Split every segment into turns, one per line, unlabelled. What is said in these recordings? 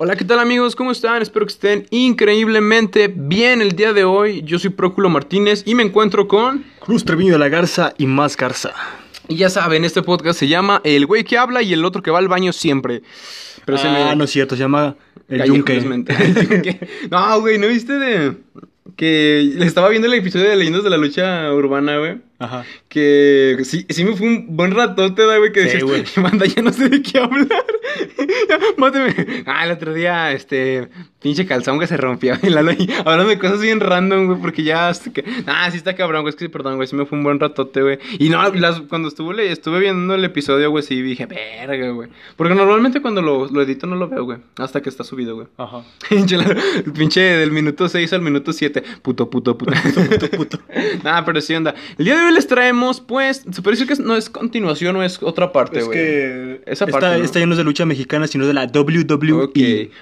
Hola, ¿qué tal amigos? ¿Cómo están? Espero que estén increíblemente bien el día de hoy. Yo soy Próculo Martínez y me encuentro con...
Cruz Treviño de la Garza y más Garza.
Y ya saben, este podcast se llama El güey que habla y el otro que va al baño siempre.
Pero se me... no es cierto, se llama El Yunque.
no, güey, ¿no viste de...? Que le estaba viendo el episodio de Leyendas de la Lucha Urbana, güey.
Ajá.
Que sí, sí me fue un buen ratote, da, güey, que
Sí, güey.
manda, ya no sé de qué hablar. Máteme. Ah, el otro día, este, pinche calzón que se rompió. Y Lalo ahí, hablando de cosas bien random, güey, porque ya, hasta que, ah, sí está cabrón, güey, es que, perdón, güey, sí me fue un buen ratote, güey. Y no, las, cuando estuve, estuve viendo el episodio, güey, sí dije, verga, güey. Porque normalmente cuando lo, lo edito no lo veo, güey, hasta que está subido, güey.
Ajá.
Pinche, el pinche del minuto 6 al minuto 7. Puto, puto, puto. puto, puto. Nah, pero sí, onda. El día de hoy les traemos, pues, se parece que es- no es continuación o es otra parte,
Es
güey.
que
Esa
esta,
parte, ¿no?
esta ya no es de lucha mexicana, sino de la WWE.
Ok.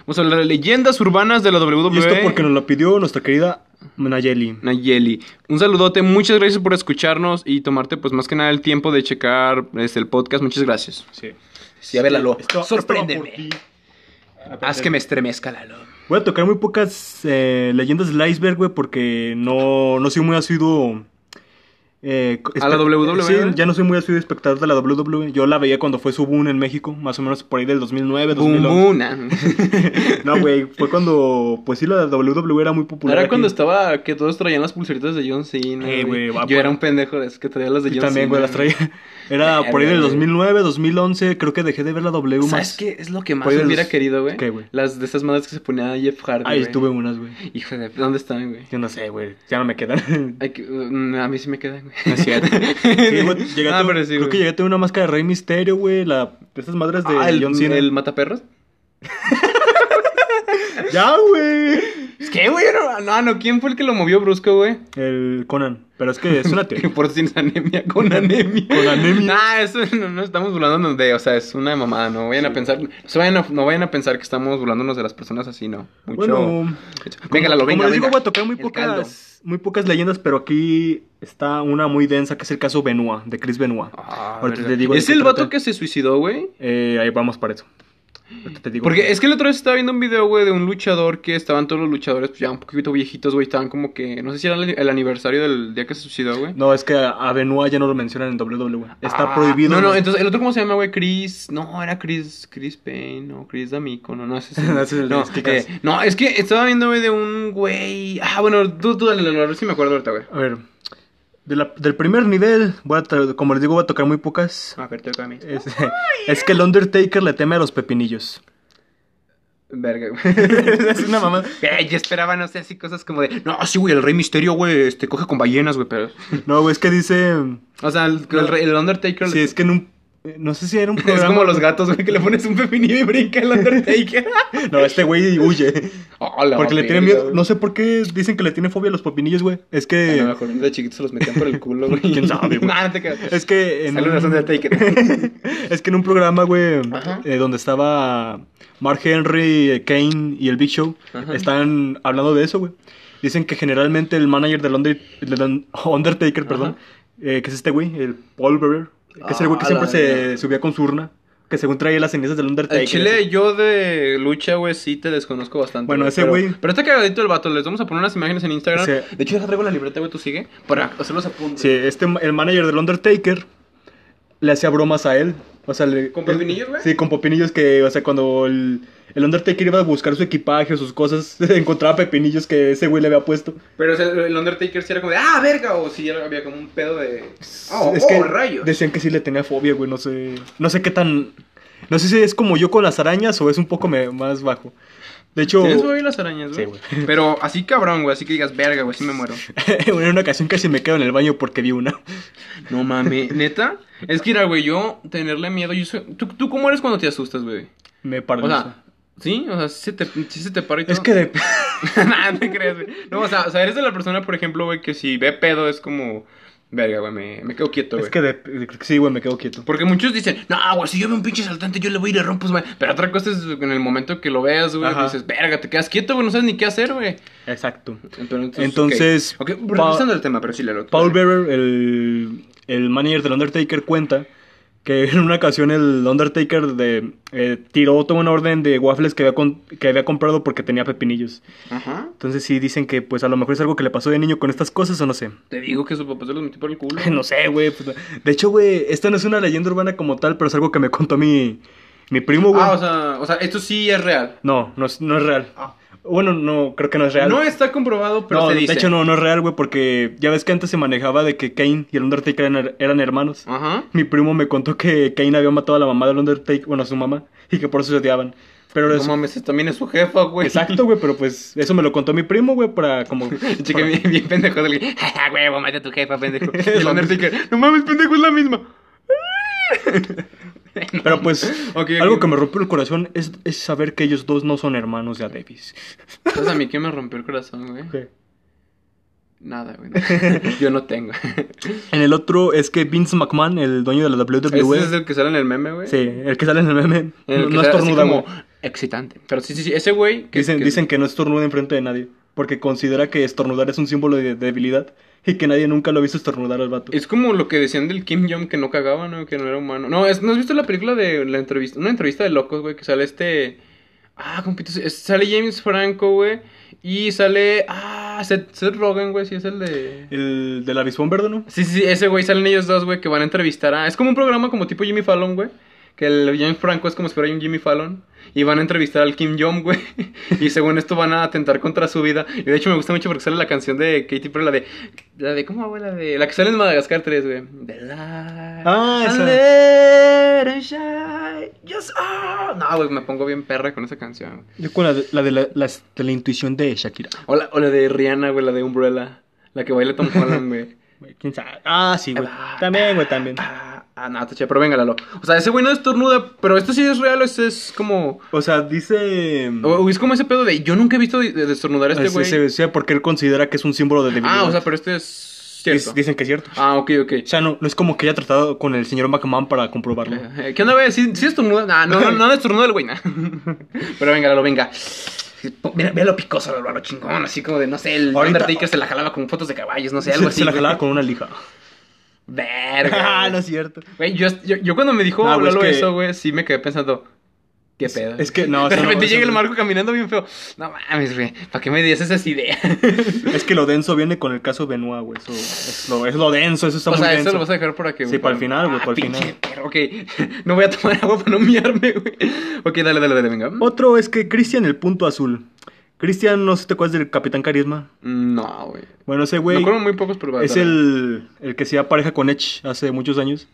Vamos a hablar de leyendas urbanas de la WWE.
Y esto porque nos lo pidió nuestra querida Nayeli.
Nayeli. Un saludote, muchas gracias por escucharnos y tomarte, pues, más que nada el tiempo de checar este, el podcast. Muchas gracias.
Sí.
Sí, a ver, Lalo,
Esto-
sorpréndeme.
esto ti.
Haz que me estremezca, Lalo.
Voy a tocar muy pocas eh, leyendas del iceberg, güey, porque no, no soy muy asiduo. Eh,
¿A la WWE,
Sí,
güey?
ya no soy muy asiduo espectador de la WWE. Yo la veía cuando fue su boom en México, más o menos por ahí del 2009,
Boom,
2011.
boom. nah.
No, güey, fue cuando, pues sí, la WWE era muy popular.
Era
aquí.
cuando estaba que todos traían las pulseritas de John Cena.
Eh,
güey.
güey, va
Yo
por-
era un pendejo de que traía las de John
también,
Cena.
güey, las traía. Era por ahí del
Verga,
2009, 2011, creo que dejé de ver la W más.
¿Sabes qué es lo que más hubiera
los-
querido, güey?
¿Qué, güey?
Las de esas madres que se ponía Jeff Hardy.
Ahí
güey.
tuve unas, güey.
Hijo de. ¿Dónde están, güey?
Yo no sé, güey, ya no me quedan.
Mm, a mí sí me quedan, güey.
No es cierto. Sí, güey, llegué a
Ah, pero sí,
creo
güey.
que llegué a una máscara de Rey Misterio, güey, la de esas madres de
Ah, el,
John Cena.
el mataperros.
Ya, güey.
¿Qué, güey? No, no, no, ¿quién fue el que lo movió brusco, güey?
El Conan, pero es que es una teoría.
Por si tienes anemia, con anemia.
Con anemia.
Nah, eso no, no estamos burlándonos de, o sea, es una mamada, no vayan a pensar, no, vayan a, no vayan a pensar que estamos burlándonos de las personas así, no. Mucho.
Bueno,
venga, Lalo,
como
venga,
les digo,
venga.
voy a tocar muy pocas, muy pocas leyendas, pero aquí está una muy densa que es el caso Benoit, de Chris Benoit.
Ah,
te digo
¿Es el vato que se suicidó, güey?
Eh, ahí vamos para eso. Ahorita te digo.
Porque es que el otro vez estaba viendo un video, güey, de un luchador que estaban todos los luchadores, pues ya un poquito viejitos, güey, estaban como que, no sé si era el, aniversario del día que se suicidó, güey.
No, es que a Benoit ya no lo mencionan en WWE. Está
Ah,
prohibido.
No, no,
güey.
entonces el otro, ¿cómo se llama, güey? Chris. No, era Chris. Chris Payne, no, Chris D'Amico, no, no, ese es
No, ese
no, eh, no, es que estaba viendo, güey, de un güey. Ah, bueno, tú, tú dale, dale, a ver si me acuerdo ahorita, güey.
A ver, de la- del primer nivel, voy a como les digo, voy a tocar muy pocas.
A ver, te toca a mí.
Es, es que el Undertaker le teme a los pepinillos.
Verga, güey.
es una mamá.
Eh, yo esperaba, no sé, así cosas como de. No, sí, güey, el Rey Misterio, güey, este, coge con ballenas, güey, pero.
No, güey, es que dice.
O sea, el, el, el Undertaker.
Sí, es que en un. No sé si era un
Es
programa.
como los gatos, güey, que le pones un pepinillo y brinca el Undertaker.
No, este güey huye.
Oh,
Porque le tiene miedo.
güey.
No sé por qué dicen que le tiene fobia a los pepinillos, güey. Es
A
que.
lo mejor de chiquitos se los metían por el culo, güey.
¿Quién sabe, güey?
Nah, no te creas.
Es que en
Saludos
un-
Undertaker.
es que en un programa, güey, eh, donde estaba Mark Henry, eh, Kane y el Big Show,
Ajá.
están hablando de eso, güey. Dicen que generalmente el manager del Under- del Undertaker, perdón, eh, que es este güey, el Paul Bearer, que es el güey que
Ah,
siempre se subía con su urna, que según traía las cenizas del Undertaker.
En Chile, yo de lucha, güey, sí te desconozco bastante.
Bueno,
güey,
ese
pero-
güey-
Pero está cagadito el vato. Les vamos a poner unas imágenes en Instagram.
Sí.
De hecho, ya traigo la libreta, güey, tú sigue. Para hacer los apuntes.
Sí, este, el manager del Undertaker le hacía bromas a él. O sea, le,
¿Con pepinillos, güey?
Sí, con pepinillos que, o sea, cuando el, el Undertaker iba a buscar su equipaje, sus cosas, encontraba pepinillos que ese güey le había puesto.
Pero o sea, el Undertaker sí era como de, ah, verga. O si había como un pedo de. Oh,
es
oh,
que
rayos.
decían que sí le tenía fobia, güey, no sé. No sé qué tan. No sé si es como yo con las arañas o es un poco me- más bajo. De hecho,
¿Tienes fobia a las arañas, güey?
Sí, güey.
Pero así cabrón, güey. Así que digas, verga, güey, sí me muero.
en una ocasión casi me quedo en el baño porque vi una.
No mames, neta. Es que, mira, güey, yo tenerle miedo. Yo soy... ¿Tú, ¿Tú cómo eres cuando te asustas, güey?
Me
O
paraliza.
sea, ¿sí? O sea, sí se te, sí se te para y todo.
es que de...
Nah, no te creas, güey. No, o sea, o sea, eres de la persona, por ejemplo, güey, que si ve pedo es como. Verga, güey, me, me quedo quieto, güey.
es que de... Sí, güey, me quedo quieto.
Porque muchos dicen, no, güey, si yo veo un pinche saltante, yo le voy a ir a rompos, güey. Pero otra cosa es en el momento que lo veas, güey, dices, verga, te quedas quieto, güey, no sabes ni qué hacer, güey.
Exacto.
Entonces,
Entonces,
ok,
Pa-
regresando al tema, pero sí, le lo
Paul Bearer, el, el manager del Undertaker, cuenta que en una ocasión el Undertaker de, eh, tiró toda una orden de waffles que había, con- que había comprado porque tenía pepinillos.
Ajá.
Entonces sí dicen que pues a lo mejor es algo que le pasó de niño con estas cosas o no sé.
Te digo que su papá se los metió por el culo.
No sé, güey. pues, de hecho, güey, esto no es una leyenda urbana como tal, pero es algo que me contó mi, mi primo, güey.
Ah, o sea, o sea, esto sí es real.
No, no es, no es real.
Ah.
Bueno, no, creo que no es real.
No está comprobado, pero
No,
se
de
dice.
hecho no, no es real, güey, porque ya ves que antes se manejaba de que Kane y el Undertaker eran, eran hermanos.
Ajá.
Mi primo me contó que Kane había matado a la mamá del Undertaker, bueno, a su mamá, y que por eso se odiaban. Pero
No
eso...
mames, también es su jefa, güey.
Exacto, güey, pero pues eso me lo contó mi primo, güey, para como...
Chica, bien, bien pendejo. del que, "Ja, huevo, mate a tu jefa, pendejo. Y el Undertaker, no mames, pendejo, es la misma.
Pero pues, algo que me rompió el corazón es, es saber que ellos dos no son hermanos ya Davis.
¿Sabes a mí qué me rompió el corazón, güey? Nada, güey. Yo no tengo.
En el otro es que Vince McMahon, el dueño de la WWE...
Ese es el que sale en el meme, güey.
Sí, el que sale en el meme,
En el
no, no estornuda,
como
güey.
excitante. Pero sí, sí, sí. Ese güey. que-
Dicen,
que-
dicen que no estornuda enfrente de nadie, porque considera que estornudar es un símbolo de debilidad y que nadie nunca lo ha visto estornudar al vato.
Es como lo que decían del Kim Jong que no cagaba, ¿no? Que no era humano. No, es- ¿no has visto la película de la entrevista? Una entrevista de locos, güey, que sale este. Ah, compito, sale James Franco, güey. Y sale. Ah, Seth, Seth Rogen, güey, sí es el de.
El del avispón verde, ¿no?
Sí, sí, sí, ese güey salen ellos dos, güey, que van a entrevistar a. Es como un programa como tipo Jimmy Fallon, güey. Que el James Franco es como si fuera un Jimmy Fallon. Y van a entrevistar al Kim Jong, güey. Y según esto van a atentar contra su vida. Y de hecho me gusta mucho porque sale la canción de Katy Perry, la de. La de. ¿Cómo güey? La de. La que sale en Madagascar 3, güey. The light.
Ah, esa.
just ah. No, güey, me pongo bien perra con esa canción.
Yo con la de la, de la, de la intuición de Shakira.
O la, o la de Rihanna, güey, la de Umbrella. La que baila Tom Holland, güey.
Güey, ¿Quién sabe? Ah, sí, güey. También, güey, también.
Ah, ah, no, te eché, pero venga, Lalo. O sea, ese güey no estornuda, pero esto sí es real, este es como...
O sea, dice...
O, es como ese pedo de, yo nunca he visto de, de estornudar a este
es-
güey.
se- sea porque él considera que es un símbolo de debilidad.
Ah, o sea, pero este es cierto.
Dic- Dicen que es cierto.
Ah, ok, ok.
O sea, no, no es como que haya tratado con el señor McMahon para comprobarlo.
Eh, ¿Qué onda, güey? ¿Sí, sí estornuda? Nah, no, no, no estornuda el güey, nah. Pero venga, Lalo, venga. Mira, mira lo picoso, Lalo, lo chingón, así como de, no sé, el
Ahorita-
Undertaker se la jalaba con fotos de caballos, no sé,
Se,
algo así.
se la
güey.
jalaba con una lija.
Verga.
ah, no es cierto.
Güey, yo, yo, yo cuando me dijo
es
Lalo
que-
eso, güey, sí me quedé pensando, ¿qué pedo?
es que, no,
De
no,
repente
eso
llega el
no.
Marco caminando bien feo. No mames, güey, ¿para qué me dices esas ideas?
Es que lo denso viene con el caso Benoit, güey. Eso es lo, es lo denso, eso está
o
muy
sea,
denso.
eso lo vas a dejar por aquí,
Sí, para el final, güey,
Ah,
para el final.
perro, ok. No voy a tomar agua para no miarme, güey. Ok, dale, dale, dale, venga.
Otro es que Cristian el punto azul. Cristian, no sé si te acuerdas del Capitán Carisma.
No, güey.
Bueno, ese
Me
güey
acuerdo muy pocos, pero
es el, el que se pareja con Edge hace muchos años.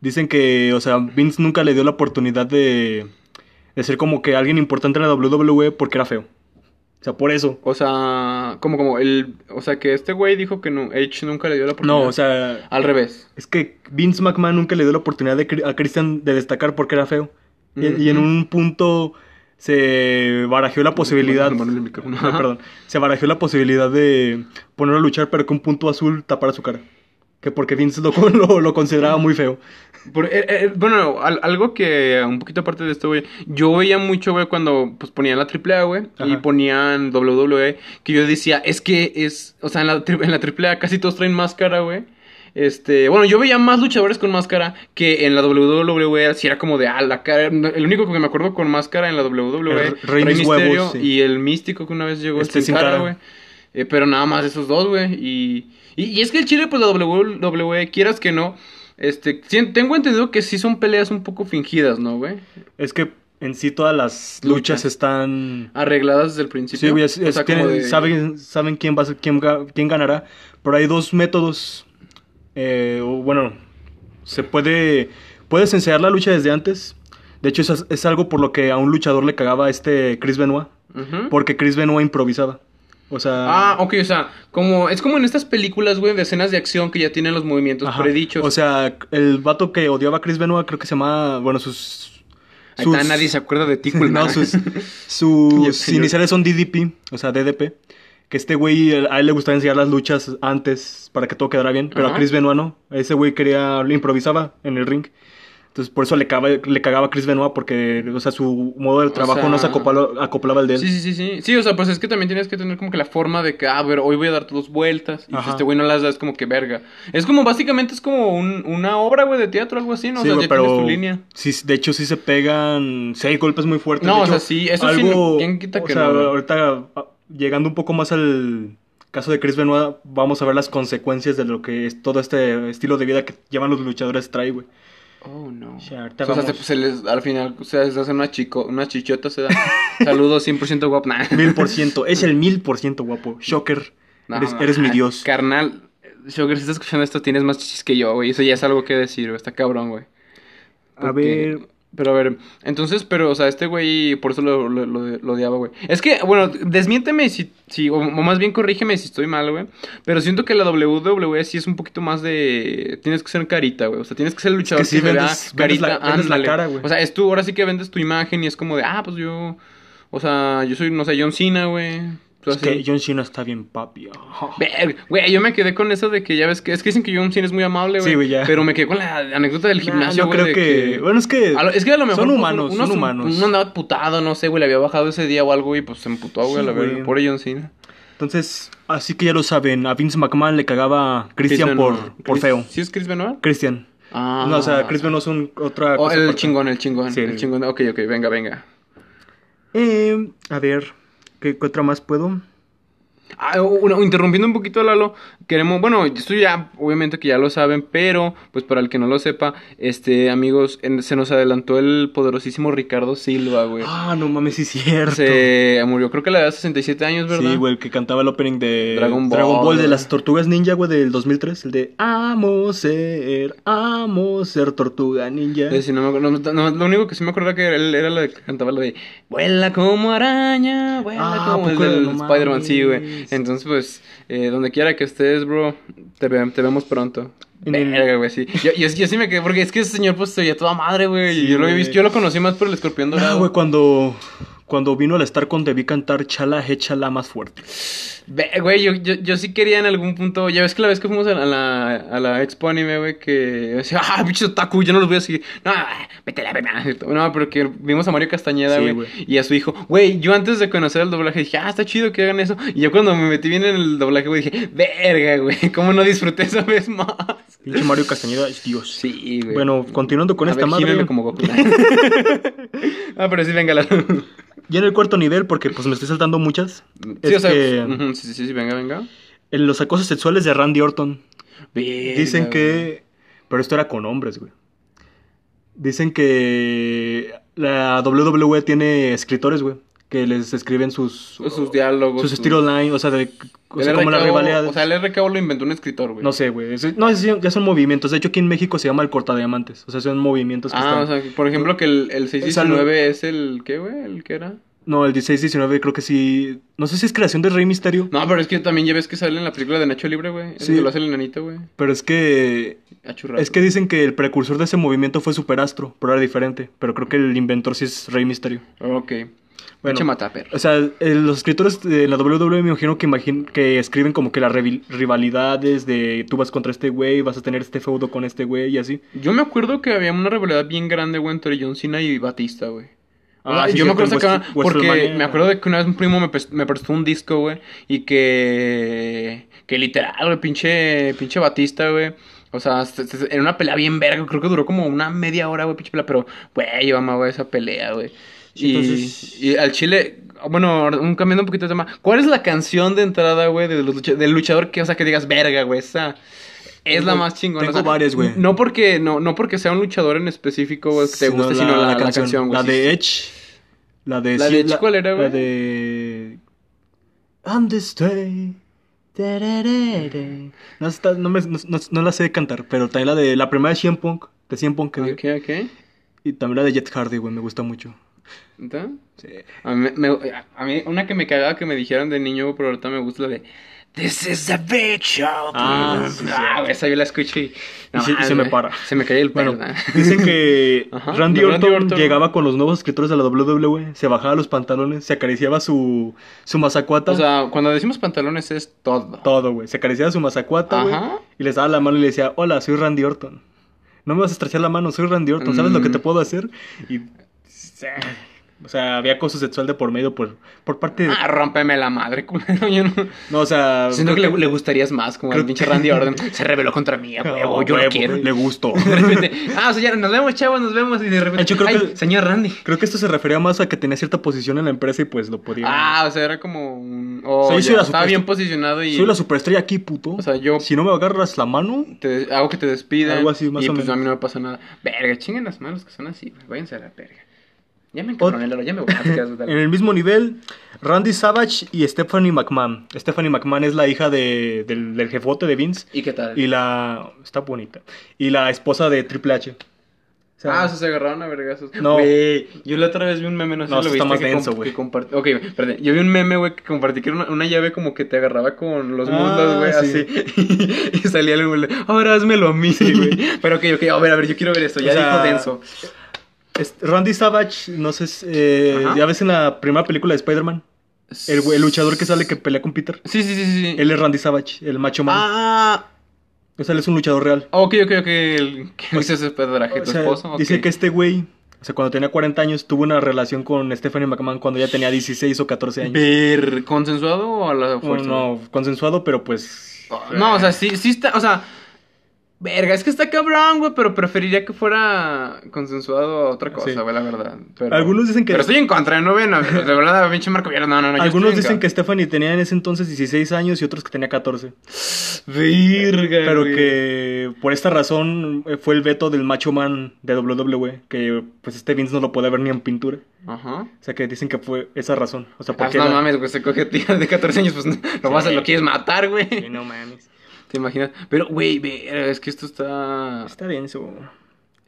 Dicen que, o sea, Vince nunca le dio la oportunidad de, de ser como que alguien importante en la WWE porque era feo. O sea, por eso.
O sea, como, como, el... O sea, que este güey dijo que no, Edge nunca le dio la oportunidad.
No, o sea,
Al revés.
es que Vince McMahon nunca le dio la oportunidad de, a Christian de destacar porque era feo. Y, y en un punto se barajó la posibilidad. Ah, perdón. Se barajó la posibilidad de ponerlo a luchar, pero que un punto azul tapara su cara. Que porque Vince lo, lo, lo consideraba muy feo.
Por- eh, eh, bueno, al- algo que un poquito aparte de esto, güey. Yo veía mucho, güey, cuando pues ponían la AAA, güey. Y ponían WWE. Que yo decía, es que es. O sea, en la, en la AAA casi todos traen máscara, güey. Este, bueno, yo veía más luchadores con máscara que en la WWE, así era como de, ah, la cara, el único que me acuerdo con máscara en la WWE,
El Rey Mis Huevos, sí.
y el místico que una vez llegó
Este,
sin cara, güey. Eh, pero nada más esos dos, güey. Y, y, y es que el Chile, pues la WWE, quieras que no, este, tengo entendido que sí son peleas un poco fingidas, ¿no, güey?
Es que en sí todas las
Lucha.
luchas están...
Arregladas desde el principio.
Sí, güey, es-
O
es-
sea,
tienen-
como de-
saben, saben quién, va a ser- quién, quién ganará. Pero hay dos métodos. Eh, o bueno, se puede... Puedes ensayar la lucha desde antes. De hecho, eso es, es algo por lo que a un luchador le cagaba a este Chris Benoit. Porque Chris Benoit improvisaba. O sea...
Ah, ok, o sea, como, es como en estas películas, güey, de escenas de acción que ya tienen los movimientos
ajá.
predichos.
O sea, el vato que odiaba a Chris Benoit creo que se llama... Bueno, sus...
Ahí está, nadie se acuerda de ti,
no, sus, sus iniciales son DDP, o sea, DDP. Que este güey, a él le gustaba enseñar las luchas antes para que todo quedara bien, pero
Ajá.
a Chris Benoit no. Ese güey quería, improvisaba en el ring. Entonces, por eso le cagaba, le cagaba a Chris Benoit, porque, o sea, su modo de trabajo
sea-
no se acoplaba, acoplaba al de él.
Sí, sí, sí, sí. Sí, o sea, pues es que también tienes que tener como que la forma de que, ah, a ver, hoy voy a dar dos vueltas. Y
Ajá.
este güey no las da, es como que verga. Es como, básicamente, es como un- una obra, güey, de teatro, algo así, ¿no?
Sí,
o sea, ya
pero
tu línea.
sí, de hecho sí se pegan, sí hay golpes muy fuertes.
No,
de
o
hecho,
sea, sí, eso sí,
algo,
¿quién quita
o
que
sea,
no,
ahorita ah, llegando un poco más al caso de Chris Benoit, vamos a ver las consecuencias de lo que es todo este estilo de vida que llevan los luchadores trae, güey.
Oh, no. O sea, se,
vamos.
se les, al final, o sea, se hacen una, chico, una chichota, se da. Saludos 100% guapo. Nah.
Mil por ciento, es el mil por ciento guapo. Shocker,
No,
eres,
no,
eres mi dios.
Carnal, Sugar, si estás escuchando esto, tienes más chichis que yo, güey. Eso ya es algo que decir, güey. Está cabrón, güey.
A ver,
Pero a ver, entonces, pero, o sea, este güey, por eso lo, lo, lo- lo odiaba, güey. Es que, bueno, desmiénteme si, si, o, o más bien corrígeme si estoy mal, güey. Pero siento que la WWE sí es un poquito más de. Tienes que ser carita, güey. O sea, tienes que ser luchador
sí
que vea
vendes- vendes la- vendes la cara, güey.
O sea, es tú, ahora sí que vendes tu imagen y es como de, ah, pues yo. O sea, yo soy, no sé, John Cena, güey.
Es que. John Cena está bien papi.
Güey, yo me quedé con eso de que ya ves que es que dicen que John Cena es muy amable, güey.
Sí, güey, ya.
Pero me quedé con la anécdota del
Nah,
gimnasio, güey.
creo que... Bueno, es que...
lo- es que a lo mejor
Son
pues,
humanos,
uno,
son
se-
humanos.
Uno andaba putado, no sé, güey, le había bajado ese día o algo y pues se emputó, güey,
Sí,
a la verga. Pobre John Cena.
Entonces, así que ya lo saben, a Vince McMahon le cagaba Christian por, por feo.
¿Sí es Chris Benoit?
Christian.
Ah.
No, o sea, Chris Benoit es un, otra
Oh,
cosa
el chingón, el chingón.
Sí,
el
el-
chingón. Ok, ok, venga, venga.
Eh, a ver, ¿qué, otra más puedo?
Ah, una- interrumpiendo un poquito, Lalo, queremos, bueno, esto ya, obviamente que ya lo saben, pero, pues para el que no lo sepa, este, amigos, en- se nos adelantó el poderosísimo Ricardo Silva, güey.
Ah, no mames, sí es cierto.
Se murió, creo que a la edad de 67 años, ¿verdad?
Sí, güey, el que cantaba el opening de
Dragon Ball,
de las Tortugas Ninja, güey, del 2003. El de Amo ser, amo ser tortuga ninja.
Eh, sí, no me acuerdo, no, no, lo único que sí me acuerdo que él era la que cantaba lo de Vuela como araña, vuela
Ah,
como el
¿a
del Spider-Man, sí, güey. Entonces, pues, eh, donde quiera que estés, bro, te, ve- te vemos pronto. Verga, güey, sí. Yo, yo, yo sí me quedé, porque es que ese señor, pues, se veía toda madre, güey.
Sí,
y yo lo, he visto, yo lo conocí más por el escorpión
Ah,
dorado.
güey, cuando, cuando vino al estar con debí cantar Chala, échala más fuerte.
Ve, güey, yo, yo, yo sí quería en algún punto. Ya ves que la vez que fuimos a la, a la expo anime, güey, que decía, ah, bicho otaku, yo no los voy a seguir. No, vete la verga. No, pero que vimos a Mario Castañeda,
Sí,
güey,
güey.
y a su hijo. Güey, yo antes de conocer el doblaje dije, ah, está chido que hagan eso. Y yo cuando me metí bien en el doblaje, güey, dije, verga, güey, ¿cómo no disfruté esa vez más?
Pinche Mario Castañeda es Dios.
Sí, güey.
Bueno, continuando con
A
esta
ver,
madre.
como Goku. ah, pero sí, venga, la...
Ya en el cuarto nivel, porque pues me estoy saltando muchas.
Sí,
es
o sea,
que
ujú, sí, sí, sí, venga, venga.
en los acosos sexuales de Randy Orton.
Verga,
Dicen
güey.
que. Pero esto era con hombres, güey. Dicen que la WWE tiene escritores, güey. Que les escriben sus.
Sus diálogos.
Sus
sus-
estilos online, o sea, de, o sea como las
RKO,
rivalidades.
O sea, el RKO lo inventó un escritor, güey.
No sé, güey. No, es- ya son movimientos. De hecho, aquí en México se llama el cortadiamantes. O sea, son movimientos que
Ah,
están.
o sea, por ejemplo, que el, el
O sea,
619 es el... ¿Qué, güey? ¿El qué era?
No, el 16-19 creo que sí. No sé si es creación de Rey Misterio.
No, pero es que también ya ves que sale en la película de Nacho Libre, güey.
Sí.
que lo hace el enanito, güey.
Pero es que.
Achurrado.
Es que dicen que el precursor de ese movimiento fue Superastro, pero era diferente. Pero creo que el inventor sí es Rey Misterio.
Ok.
Bueno.
Pinche mataper.
O sea, eh, los escritores de la WWE me imagino que, que escriben como que las rivalidades de tú vas contra este güey, vas a tener este feudo con este güey y así.
Yo me acuerdo que había una rivalidad bien grande, güey, entre John Cena y Batista, güey.
Ah,
Ah,
sí,
yo me acuerdo porque me acuerdo de que una vez un primo me, pres- me prestó un disco, güey, y que que literal, güey, pinche pinche Batista, güey. O sea, se- se- era una pelea bien verga, creo que duró como una media hora, güey, pinche pelea, pero güey, yo amaba esa pelea, güey. Y,
entonces-
y al Chile, bueno, un, cambiando un poquito de tema, ¿cuál es la canción de entrada, güey, de los lucha- del luchador que, o sea, que digas, verga, güey, esa es la más chingona?
tengo
o sea,
varias, güey.
No porque, no, no porque sea un luchador en específico, güey, que te guste, sino la, la canción, güey.
La de. Edge. La de...
¿La
sí,
de Edge cuál era, güey?
La de... I'm the stay. No, está- no, me- no- la sé cantar, pero también la de la primera de CM Punk, de Punk que.
Ok, ok.
Y también la de Jet Hardy, güey, me gusta mucho.
¿Está?
Sí.
A mí, me- a mí, una que me cagaba que me dijeran de niño, pero ahorita me gusta la de This is a big show.
Ah,
please".
sí, sí.
Ah, güey, esa yo la escucho y.
Y se- y se me para.
Se me cae el pelo.
Bueno, dicen que
Ajá,
Randy, Orton
Randy Orton.
llegaba con los nuevos escritores de la WWE, se bajaba los pantalones, se acariciaba su, su mazacuata.
O sea, cuando decimos pantalones es todo.
todo, güey. Se acariciaba su mazacuata, güey. Y les daba la mano y le decía, hola, soy Randy Orton. no me vas a estrechar la mano, soy Randy Orton, ¿sabes lo que
Mm.
te puedo hacer? Y... O sea, había acoso sexual de por medio por, por parte de...
Ah, rómpeme la madre, culero. Yo no.
No, o sea...
Siento que le, le gustarías más, como el pinche
que-
Randy Orton. Se rebeló contra mí, a huevo, yo lo quiero.
Le gustó.
De repente, ah, o sea, ya nos vemos, chavos, nos vemos. Y de repente,
Yo creo
ay,
que-
señor Randy.
Creo que esto se refería más a que tenía cierta posición en la empresa y pues lo podía...
Ah, o sea, era como un. Oh,
O sea,
ya, estaba bien posicionado y.
Soy la superestrella aquí, puto.
O sea, yo-
Si no me agarras la mano...
te- hago que te despidan.
Algo así, más
y
o
pues
menos.
a mí no me pasa nada. Verga, chinguen las manos que son así. Váyanse a la verga. Ya me Lalo, ya me voy a quedar, dale.
En el mismo nivel, Randy Savage y Stephanie McMahon. Stephanie McMahon es la hija de, del, del jefote de Vince.
¿Y qué tal?
Y la... Está bonita. Y la esposa de Triple H. O sea,
Ah, se agarraron a vergazos.
No.
Güey, yo la otra vez vi un meme, no sé
No,
si lo viste.
está más
que
denso, güey.
que compartí. Ok, perdón. Yo vi un meme, güey, que compartí que era una, una llave como que te agarraba con los
Ah,
muslos, güey,
sí.
así. y salía el güey, ahora házmelo a mí, güey. Pero ok, ok, a ver, a ver, yo quiero ver esto. Ya
O sea,
dijo denso.
Es- Randy Savage, no sé, eh, ya ves en la primera película de Spider-Man, el, luchador que sale que pelea con Peter.
Sí, sí, sí, sí.
Él es Randy Savage, el macho man.
Ah,
O sea, él es un luchador real.
ok, ok, ok. El, ese pedoraje,
O
tu
sea,
esposo. ok.
Dice que este güey, o sea, cuando tenía 40 años, tuvo una relación con Stephanie McMahon cuando ya tenía 16 o 14 años.
Ver, ¿consensuado o a la
No,
fuerza?
no, consensuado, pero pues...
No, o sea, sí, sí está, o sea, verga, es que está cabrón, güey, pero preferiría que fuera consensuado a otra cosa,
Sí.
güey, la verdad. Pero,
Algunos dicen que-
Pero estoy en contra, no ven, de verdad, pinche Marco Villar, no, no, no.
Algunos dicen que Stephanie tenía en ese entonces 16 años y otros que tenía 14.
contra. Verga,
Pero
güey.
que por esta razón eh, fue el veto del macho man de WWE, que pues este Vince no lo puede ver ni en pintura.
Ajá.
O sea que dicen que fue esa razón. O sea,
Ah,
porque...
no
era-
mames, güey, se coge tía de 14 años, pues no, lo vas a, lo quieres matar, güey.
Sí, no mames.
¿Te imaginas? Pero, güey, es que esto está...
Está denso.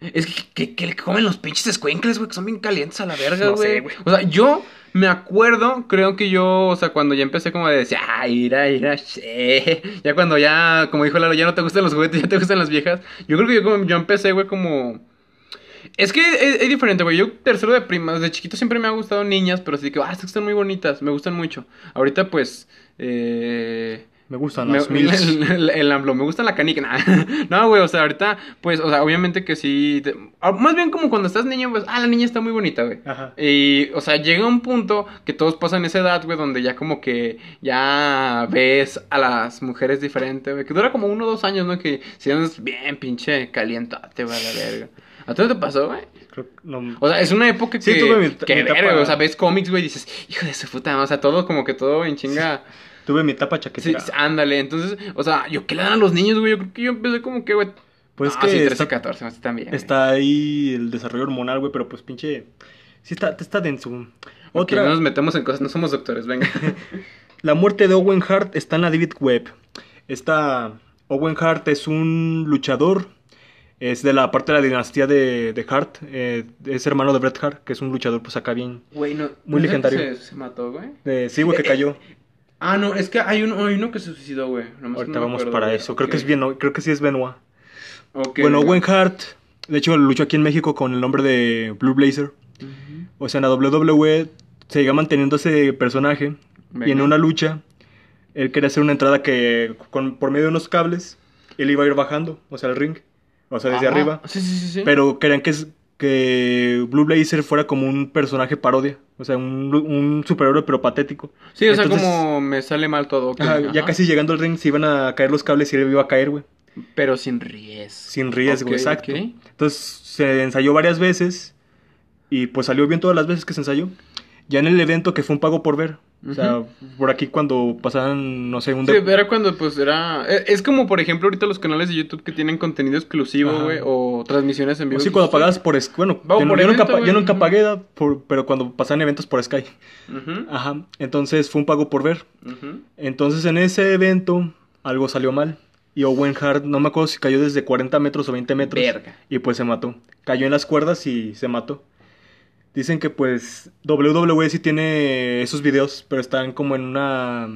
Es que, que, que le comen los pinches escuincles, güey, que son bien calientes a la verga,
No
güey.
güey.
o sea, yo me acuerdo, creo que yo, o sea, cuando ya empecé como a decir, ah, ira, ira, che. Ya cuando ya, como dijo Lalo, ya no te gustan los juguetes, ya te gustan las viejas. Yo creo que yo, como- yo empecé, güey, como... Es que es, es diferente, güey. Yo tercero de primas, de chiquito siempre me ha gustado niñas, pero así que, ah, estas están muy bonitas, me gustan mucho. Ahorita, pues, eh...
Me gustan
Me-
las milfs.
el, el, el AMLO, me gusta la canica. nah. No, güey, o sea, ahorita, pues, o sea, obviamente que sí. te- más bien como cuando estás niño, pues, ah, la niña está muy bonita, güey.
Ajá.
Y, o sea, llega un punto que todos pasan esa edad, güey, donde ya como que ya ves a las mujeres diferente, güey. Que dura como uno o dos años, ¿no? Que si andas bien pinche calientate, güey, a la verga. ¿A ti no te pasó, güey?
Creo que no-
O sea, es una época que,
Sí, tuve mi-
que
mi
verga, o sea, ves cómics, güey, y dices, hijo de su puta, o sea, todo como que todo en chinga.
Tuve mi etapa chaquetera.
sí, ándale, entonces, o sea, yo qué le dan a los niños, güey, yo creo que yo empecé como que, güey.
Pues
ah,
que
sí, 13,
está-
14, así también. güey.
Está ahí el desarrollo hormonal, güey, pero pues pinche... Sí está, está denso.
Ok,
Otra...
no nos metemos en cosas, no somos doctores, venga.
La muerte de Owen Hart está en la David Webb. Esta Owen Hart es un luchador. Es de la parte de la dinastía de, de Hart. eh, es hermano de Bret Hart, que es un luchador, pues acá bien.
Güey, no.
Muy
¿no es el que
legendario.
Se, se mató, güey.
eh, sí, güey, que
Eh,
cayó.
Ah, no, es que hay uno, hay uno que se suicidó, güey.
Ahorita
no
vamos para eso. Creo que es bien, creo que sí es Benoit. Bueno. Owen Hart, de hecho, luchó aquí en México con el nombre de Blue Blazer. O sea, en la WWE seguía manteniendo ese personaje. Y en una lucha, él quería hacer una entrada que, con, por medio de unos cables, él iba a ir bajando, o sea, el ring. O sea, desde
Ajá.
arriba.
Sí, sí, sí, sí.
Pero querían que, es- que Blue Blazer fuera como un personaje parodia. O sea, un, un superhéroe pero patético.
Sí, o sea,
Entonces,
como me sale mal todo.
ajá, Ya casi llegando al ring se iban a caer los cables y él iba a caer, güey.
Pero sin riesgo.
Sin riesgo, exacto. Entonces se ensayó varias veces y pues salió bien todas las veces que se ensayó. Ya en el evento que fue un pago por ver. O sea, por aquí cuando pasaban, no sé, un...
Sí, era cuando pues era... e- Es como por ejemplo ahorita los canales de YouTube que tienen contenido exclusivo, güey, o transmisiones en vivo.
Sí, cuando pagabas por... Bueno, yo, no-
por
yo nunca,
evento, güey.
yo nunca pagué, por- pero cuando pasaban eventos por Sky.
Ujú,
Ajá. Entonces fue un pago por ver. Entonces en ese evento algo salió mal. Y Owen Hart, no me acuerdo si cayó desde 40 metros o 20 metros.
Verga.
Y pues se mató. Cayó en las cuerdas y se mató. Dicen que pues WWE sí tiene esos videos, pero están como en una...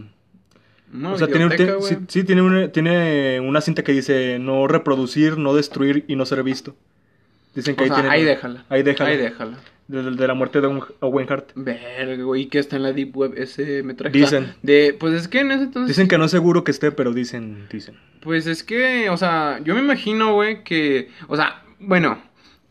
No,
o sea, tiene, un- sí, sí, tiene, una, tiene una cinta que dice no reproducir, no destruir y no ser visto. Dicen que
O
ahí
sea,
tienen-
ahí déjala.
Ahí déjala.
Ahí déjala.
De, de la muerte de Owen- Owen Hart.
Verga, güey, que está en la Deep Web ese metraje.
Dicen.
de, pues es que en ese entonces...
Dicen que no es seguro que esté, pero dicen, dicen.
Pues es que, o sea, yo me imagino, güey, que, o sea, bueno,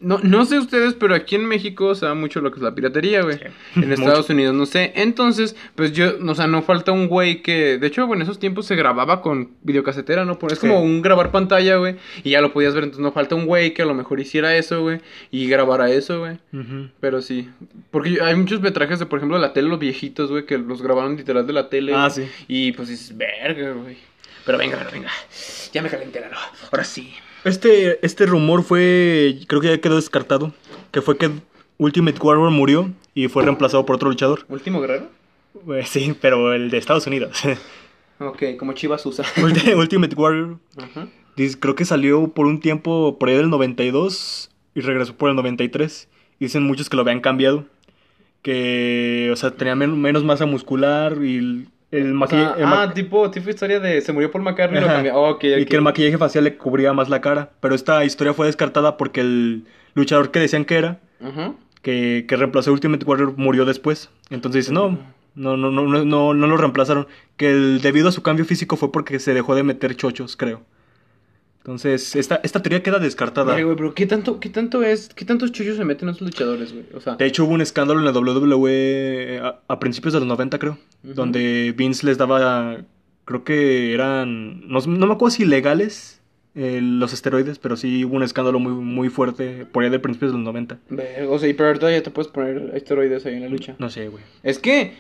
no, no sé ustedes, pero aquí en México se da mucho lo que es la piratería, güey. En. Estados Unidos, no sé. Entonces, pues yo, o sea, no falta un güey que, de hecho, en esos tiempos se grababa con videocasetera, ¿no? Es como
Sí.
un grabar pantalla, güey. Y ya lo podías ver, entonces no falta un güey que a lo mejor hiciera eso, güey. Y grabara eso, güey. Pero sí. Porque hay muchos metrajes de, por ejemplo, de la tele, los viejitos, güey, que los grabaron literal de la tele.
Ah, sí.
Y pues dices, verga, güey. Pero venga, pero venga. Ya me calenté, Lalo. Ahora sí.
Este, este rumor fue, creo que ya quedó descartado, que fue que Ultimate Warrior murió y fue reemplazado por otro luchador.
¿Último guerrero?
Eh, Sí, pero el de Estados Unidos.
Ok, como Chivas usa.
Ulti- Ultimate Warrior,
Ajá.
creo que salió por un tiempo por ahí del 92 y regresó por el 93. Y dicen muchos que lo habían cambiado. Que, o sea, tenía men- menos masa muscular y el, maquillaje...
sea, ah, tipo, tipo historia de se murió Paul McCartney y lo. Oh,
Y que el maquillaje facial le cubría más la cara. Pero esta historia fue descartada porque el luchador que decían que era, que, que reemplazó a Ultimate Warrior, murió después. Entonces dice, no, no, no, no, no, no, no lo reemplazaron. Que el- debido a su cambio físico fue porque se dejó de meter chochos, creo. Entonces, esta, esta teoría queda descartada.
Oye, güey, pero ¿qué tanto, qué tanto es, qué tantos chullos se meten a esos luchadores, güey? O sea,
De hecho, hubo un escándalo en la WWE a, a principios de los 90, creo. Donde Vince les daba, creo que eran, no, no me acuerdo si legales eh, los esteroides, pero sí hubo un escándalo muy, muy fuerte por ahí de principios de los 90.
verga, o sea, y pero ahorita ya te puedes poner esteroides ahí en la lucha.
No sé, güey.
Es que,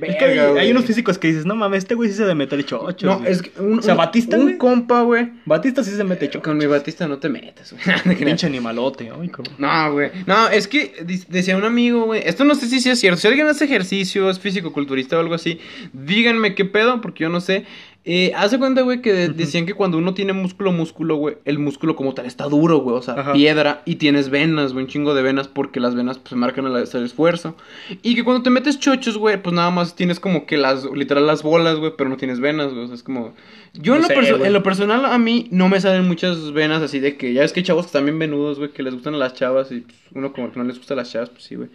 Es que hay, unos físicos que dices, no mames, este güey sí se debe meter chochos.
No,
güey".
es que un,
O sea,
un-
Batista,
un
güey.
compa, güey.
Batista sí se mete chochos.
Con mi Batista no te metas, güey.
Pinche animalote. Ay, cabrón.
No, güey. No, es que decía un amigo, güey. Esto no sé si sea cierto. Si alguien hace ejercicio, es físico-culturista o algo así, díganme qué pedo, porque yo no sé. Eh, hace cuenta, güey, que de- decían que cuando uno tiene músculo, músculo, güey, el músculo como tal está duro, güey. O sea,
Ajá.
piedra. Y tienes venas, güey, un chingo de venas, porque las venas, pues, marcan el, el esfuerzo. Y que cuando te metes chochos, güey, pues nada más tienes como que las, literal, las bolas, güey, pero no tienes venas, güey. O sea, es como. Yo
No
en, lo
sé,
en lo personal, a mí no me salen muchas venas así de que ya ves que hay chavos que están bien venudos, güey, que les gustan las chavas y pues, uno como que no les gusta las chavas, pues sí, güey.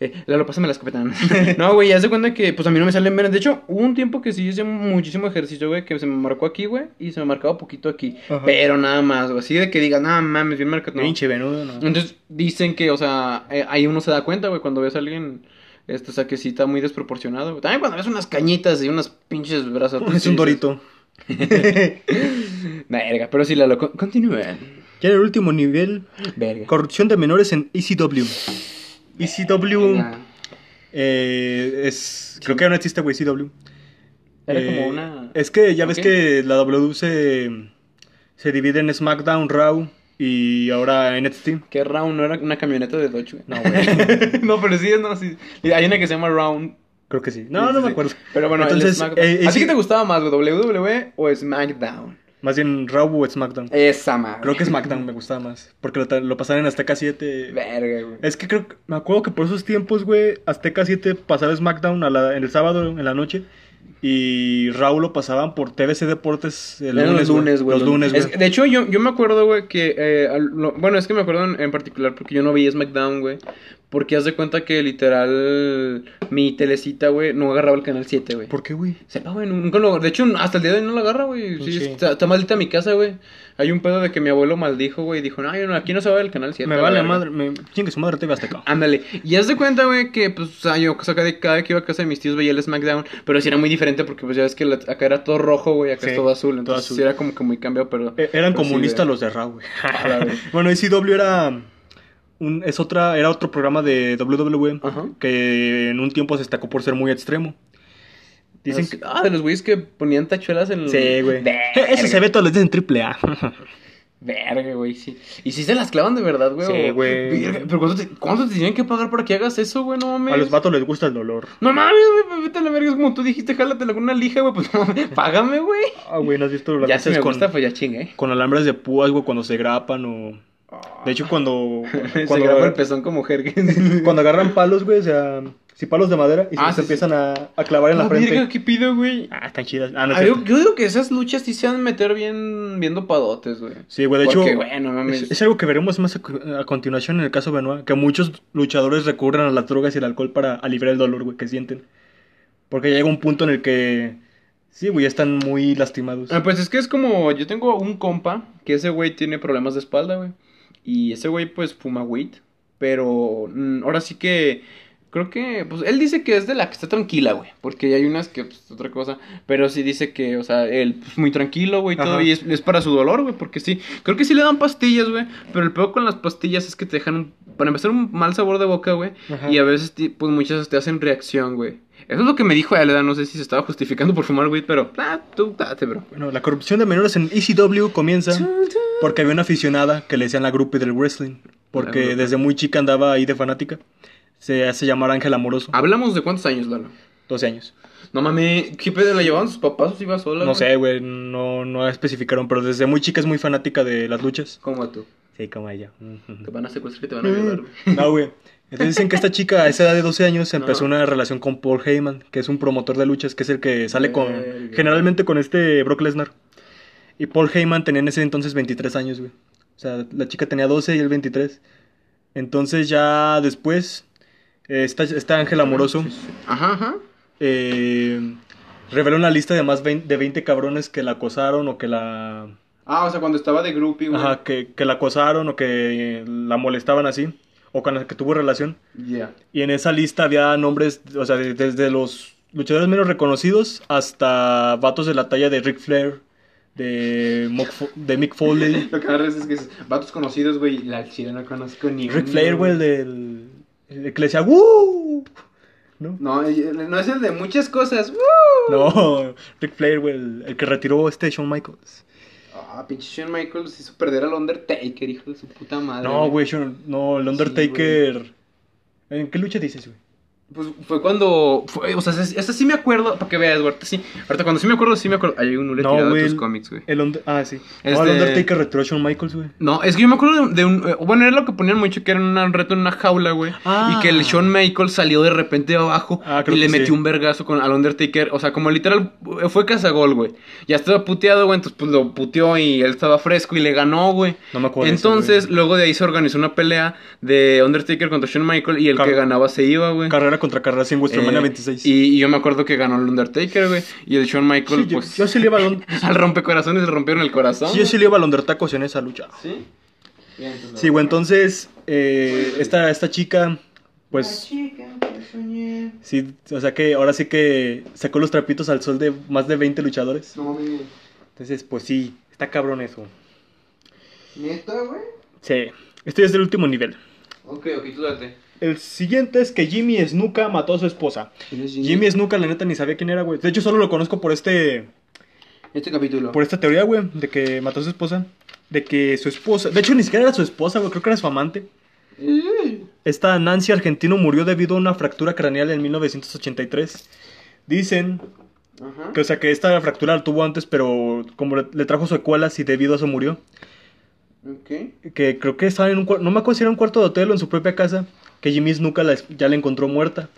Eh, Lalo, pásame la escopeta. no, güey, ya se cuenta que pues a mí no me salen venas. De hecho, hubo un tiempo que sí hice muchísimo ejercicio, güey, que se me marcó aquí, güey, y se me marcaba poquito aquí.
Ajá.
Pero nada más, güey, así de que digas, nada mames, bien marcado. No.
Pinche venudo, no.
Entonces dicen que, o sea, eh, ahí uno se da cuenta, güey, cuando ves a alguien. Este, o sea, que sí está muy desproporcionado. güey. También cuando ves unas cañitas y unos pinches brazos.
Es un dorito.
Verga, pero sí, Lalo, con- continúen.
Ya en el último nivel,
Verga.
corrupción de menores en ECW. ECW eh, es... Creo que no existe, güey, ECW.
Era
Eh,
como una...
Es que ya ves que la W se, se divide en SmackDown, Raw y ahora NXT.
¿Qué Round? ¿No era una camioneta de Dodge, güey?
No, güey.
no, pero sí, no, sí. Hay una que se llama Round.
Creo que sí. No,
Sí,
no
sí,
me acuerdo.
Pero bueno,
Entonces,
SmackDown.
eh,
¿Así
sí-
que te gustaba más? ¿WWE o SmackDown?
Más bien Raw o SmackDown.
Esa madre.
Creo que SmackDown me gustaba más. Porque lo, lo pasaron en Azteca 7.
Verga, güey.
Es que creo que me acuerdo que por esos tiempos, güey, Azteca 7 pasaba SmackDown a la- en el sábado en la noche. Y Raúl lo pasaban por TVC Deportes el lunes,
los lunes, güey.
Los lunes, güey.
Es que, de hecho, yo, yo me acuerdo, güey, que... eh, al- lo- bueno, es que me acuerdo en, en particular porque yo no veía SmackDown, güey. Porque haz de cuenta que literal mi telecita, güey, no agarraba el canal 7, güey.
¿Por qué, güey?
Sepa, güey, nunca lo... De hecho, hasta el día de hoy no lo agarra, güey. Sí,
Sí.
está, está maldita mi casa, güey. Hay un pedo de que mi abuelo maldijo, güey, y dijo, no, yo no, aquí no se va el canal 7.
Me vale
verga".
madre. Me... Chingue su madre TV Azteca.
Ándale. Y haz de cuenta, güey, que pues, o sea, yo cada, cada que iba a casa de mis tíos veía el SmackDown, pero sí era muy diferente porque pues ya ves que la- acá era todo rojo, güey, acá
Sí,
es todo azul,
todo
entonces
azul.
sí era como que muy cambiado, pero...
Eh, Eran
pero
comunistas los de Raw, güey. Bueno, ECW era. Un, es otra, era otro programa de WWE
Ajá.
que en un tiempo se destacó por ser muy extremo. Dicen
Los-
que.
Ah, de los güeyes que ponían tachuelas en...
Sí, güey. Eso se ve todos los días en triple A.
Verga, güey, sí. ¿Y si se las clavan de verdad, güey?
Sí, güey.
¿Pero cuánto te, cuánto te tienen que pagar para que hagas eso, güey? No mames.
A los vatos les gusta el dolor.
No mames, güey, vete a la verga, es como tú dijiste, jálate alguna lija, güey, pues no mames, págame, güey.
Ah, güey, ¿no has visto las
Ya si
veces
me
con,
gusta, pues ya chingue.
con alambres de púas, güey, cuando se grapan o... De hecho, cuando...
Se
cuando,
graba el pezón como jergen.
cuando agarran palos, güey, o sea... Si palos de madera y se
Ah, sí,
empiezan a, a clavar en la
Ah,
frente.
verga, ¿qué pido, güey?
Ah, están chidas. Ah, no es
Ah, yo, digo que esas luchas sí se han de meter bien viendo padotes, güey.
Sí, güey, de
Porque,
hecho...
bueno, mames.
Es, es algo que veremos más a, a continuación en el caso Benoit, que muchos luchadores recurren a las drogas y el alcohol para aliviar el dolor, güey, que sienten. Porque llega un punto en el que, sí, güey, ya están muy lastimados.
Ah, pues es que es como, yo tengo un compa que ese güey tiene problemas de espalda, güey. Y ese güey, pues, fuma weed. Pero mm, ahora sí que. Creo que, pues, él dice que es de la que está tranquila, güey. Porque hay unas que, pues, otra cosa. Pero sí dice que, o sea, él, pues, muy tranquilo, güey, todo. Y es, es para su dolor, güey. Porque sí, creo que sí le dan pastillas, güey. Pero el peor con las pastillas es que te dejan, un- para empezar, un mal sabor de boca, güey. Y a veces, pues, muchas te hacen reacción, güey. Eso es lo que me dijo él, ¿verdad? No sé si se estaba justificando por fumar weed, pero, ah, tú, date, bro.
Bueno, la corrupción de menores en ECW comienza porque había una aficionada que le decían la groupie del wrestling. Porque desde muy chica andaba ahí de fanática. Se hace llamar Ángel Amoroso.
Hablamos de cuántos años, Lalo.
12 años.
No mames, ¿qué pedo? ¿La llevaban sus papás o si iba sola?
No
güey?
sé, güey, no, no especificaron, pero desde muy chica es muy fanática de las luchas.
¿Cómo tú?
Sí, como ella.
Te van a secuestrar y te van a violar, güey.
No, güey. Entonces dicen que esta chica a esa edad de 12 años empezó una relación con Paul Heyman, que es un promotor de luchas, que es el que sale con
Verga.
generalmente con este Brock Lesnar. Y Paul Heyman tenía en ese entonces 23 años, güey. O sea, la chica tenía 12 y él 23. Entonces ya después, eh, esta, esta Ángel Amoroso
Ajá, ajá.
eh, reveló una lista de más vein- de 20 cabrones que la acosaron o que la...
Ah, o sea, cuando estaba de groupie, güey.
Ajá, que, que la acosaron o que la molestaban así, o con la que tuvo relación.
Ya.
Y en esa lista había nombres, o sea, de- desde los luchadores menos reconocidos hasta vatos de la talla de Ric Flair, de, Mick Foley.
Lo que es que es vatos conocidos, güey. La chile no conozco ni
Ric Flair, güey, el del. El que le decía ¡Woo! ¿No?
No, no es el de muchas cosas. ¡Woo!
No, Ric Flair, güey, el, el que retiró este Shawn Michaels.
Ah, pinche Shawn Michaels hizo perder al Undertaker, hijo de su puta madre.
No, güey, no, el Undertaker. ¿En qué lucha dices, güey?
Pues fue cuando. Fue, o sea, esa sí me acuerdo. Para que veas, güey. ahorita Sí. Ahorita cuando sí me acuerdo, sí me acuerdo. Hay un hule
No,
tirado de tus cómics, güey.
El Under- ah, sí.
Es
No, el
de-
Undertaker retiró a Shawn Michaels, güey.
No, es que yo me acuerdo de, de un. eh, Bueno, era lo que ponían mucho, que era un reto en una jaula, güey.
Ah.
Y que el Shawn Michaels salió de repente de abajo
Ah,
y le metió
sí.
un vergazo con, al Undertaker. O sea, como literal, fue cazagol, güey. Ya estaba puteado, güey. Entonces, pues lo puteó y él estaba fresco y le ganó, güey.
No me acuerdo eso,
Entonces, luego de ahí se organizó una pelea de Undertaker contra Shawn Michaels y el
Car-
que ganaba se iba, güey.
Carrera contra carrera sin WrestleMania
Eh,
26.
Y, y yo me acuerdo que ganó el Undertaker, güey. Y el Shawn Michaels,
Sí, yo,
pues.
yo sí le iba al,
Al rompecorazones le rompieron el corazón.
sí, yo sí le iba al Undertacos en esa lucha.
¿Sí? Bien, entonces,
Sí, güey, entonces, eh, esta, esta chica, pues,
chica que soñé.
sí, o sea que ahora sí que sacó los trapitos al sol de más de 20 luchadores.
No mames.
Entonces, pues sí, está cabrón eso.
¿Neta, güey?
Sí, este es el último nivel.
Ok, ok, tú date.
El siguiente es que Jimmy Snuka mató a su esposa. Jimmy Snuka, la neta, ni sabía quién era, güey. De hecho, solo lo conozco por este,
Este capítulo.
por esta teoría, güey, de que mató a su esposa. De que su esposa, de hecho, ni siquiera era su esposa, güey, creo que era su amante. Esta Nancy Argentino murió debido a una fractura craneal en 1983. Dicen
Ajá.
que, o sea, que esta fractura la tuvo antes, pero como le, le trajo secuelas y debido a eso murió.
Ok.
Que creo que estaba en un cuarto, no me acuerdo si era un cuarto de hotel o en su propia casa, que Jimmy Snuka la- ya la encontró muerta.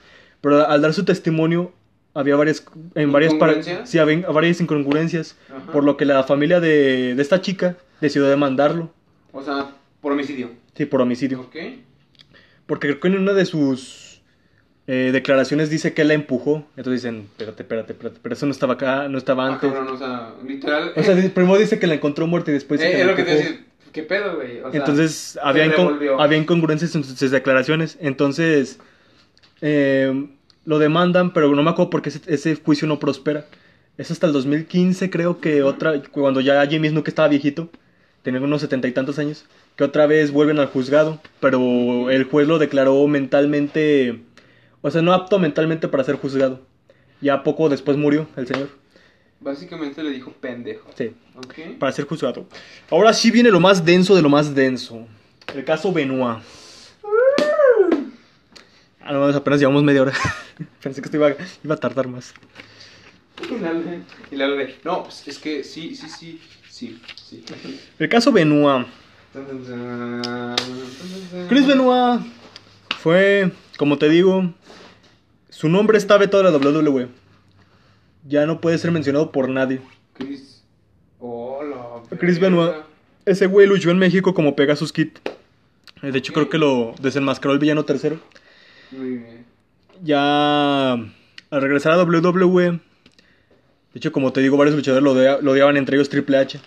Pero al dar su testimonio, había varias, en varias par-
¿Incongruencias?
sí, había varias incongruencias,
Ajá.
por lo que la familia de, de esta chica decidió demandarlo,
O sea, por homicidio.
sí, por homicidio.
Ok.
Porque creo que en una de sus eh, declaraciones dice que él la empujó. Entonces dicen, espérate, espérate, espérate, pero eso no estaba acá, no estaba
Ah,
antes.
cabrón, o sea, literal.
O sea, primero dice que la encontró muerta y después dice
eh,
que
es
la
lo que te decía. ¿Qué pedo, güey? O sea,
Entonces había, había incongruencias en sus, declaraciones. Entonces eh, lo demandan, pero no me acuerdo por qué ese, ese juicio no prospera. Es hasta el 2015, creo que otra, cuando ya Jimmy Snuka estaba viejito, tenía unos setenta y tantos años, que otra vez vuelven al juzgado, pero el juez lo declaró mentalmente, o sea, no apto mentalmente para ser juzgado. Ya poco después murió el señor.
Básicamente le dijo pendejo.
Sí,
Ok.
para ser juzgado. Ahora sí viene lo más denso de lo más denso. El caso Benoit. Ah, no, apenas llevamos media hora. Pensé que esto iba, iba a tardar más.
Y Lalo de- No, pues es que sí, sí, sí. Sí, sí.
El caso Benoit. Chris Benoit fue, como te digo, su nombre está vetado de la WWE. Ya no puede ser mencionado por nadie.
Chris. Hola.
Chris Benoit. Ese güey luchó en México como Pegasus Kid. De hecho, creo que lo desenmascaró el villano tercero.
Muy bien.
ya al regresar a WWE, de hecho, como te digo, varios luchadores lo, odia- lo odiaban, entre ellos Triple H.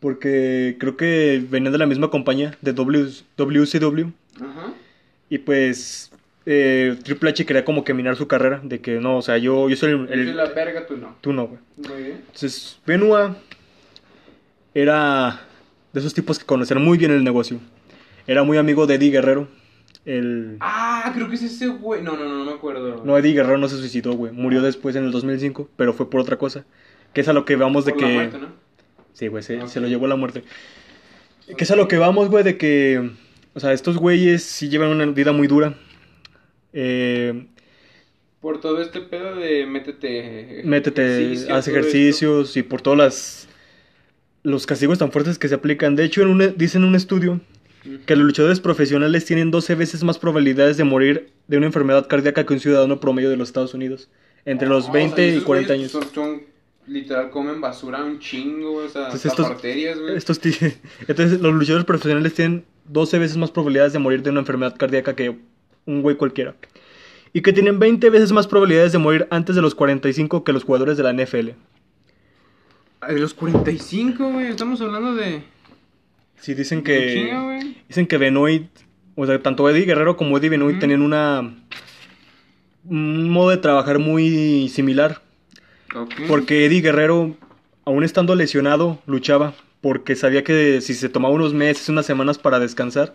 Porque creo que venían de la misma compañía, de w, WCW.
Ajá.
Y pues eh, Triple H quería como que minar su carrera. De que no, o sea, yo, yo soy el...
Yo soy la verga, tú no.
Tú no, güey.
Muy bien.
Entonces, Benoit era de esos tipos que conocían muy bien el negocio. Era muy amigo de Eddie Guerrero. El...
Ah, creo que es ese güey. No, no, no, no me acuerdo.
No, Eddie Guerrero no se suicidó, güey. Murió después en el 2005, pero fue por otra cosa. Que es a lo que vamos de
Por
que...
la muerte, ¿no?
Sí, güey, se, se lo llevó la muerte. Que es a lo que vamos, güey, de que... O sea, estos güeyes sí llevan una vida muy dura. Eh,
Por todo este pedo de métete.
métete, haz ejercicios y por todas las... Los castigos tan fuertes que se aplican. De hecho, en un, dicen en un estudio que los luchadores profesionales tienen 12 veces más probabilidades de morir de una enfermedad cardíaca que un ciudadano promedio de los Estados Unidos. Entre los
No,
20
o sea,
y
esos
40
güeyes
años.
Son, son- literal, comen basura un chingo. O sea,
Entonces estos-
arterias, güey.
Estos ti- Entonces, los luchadores profesionales tienen 12 veces más probabilidades de morir de una enfermedad cardíaca que un güey cualquiera. Y que tienen 20 veces más probabilidades de morir antes de los 45 que los jugadores de la NFL.
De los 45, güey. Estamos hablando de.
Sí, dicen que.
güey.
Dicen que Benoit. O sea, tanto Eddie Guerrero como Eddie Benoit
Ujú.
tenían una. Un modo de trabajar muy similar. Porque Eddie Guerrero, aún estando lesionado, luchaba. Porque sabía que si se tomaba unos meses, unas semanas para descansar,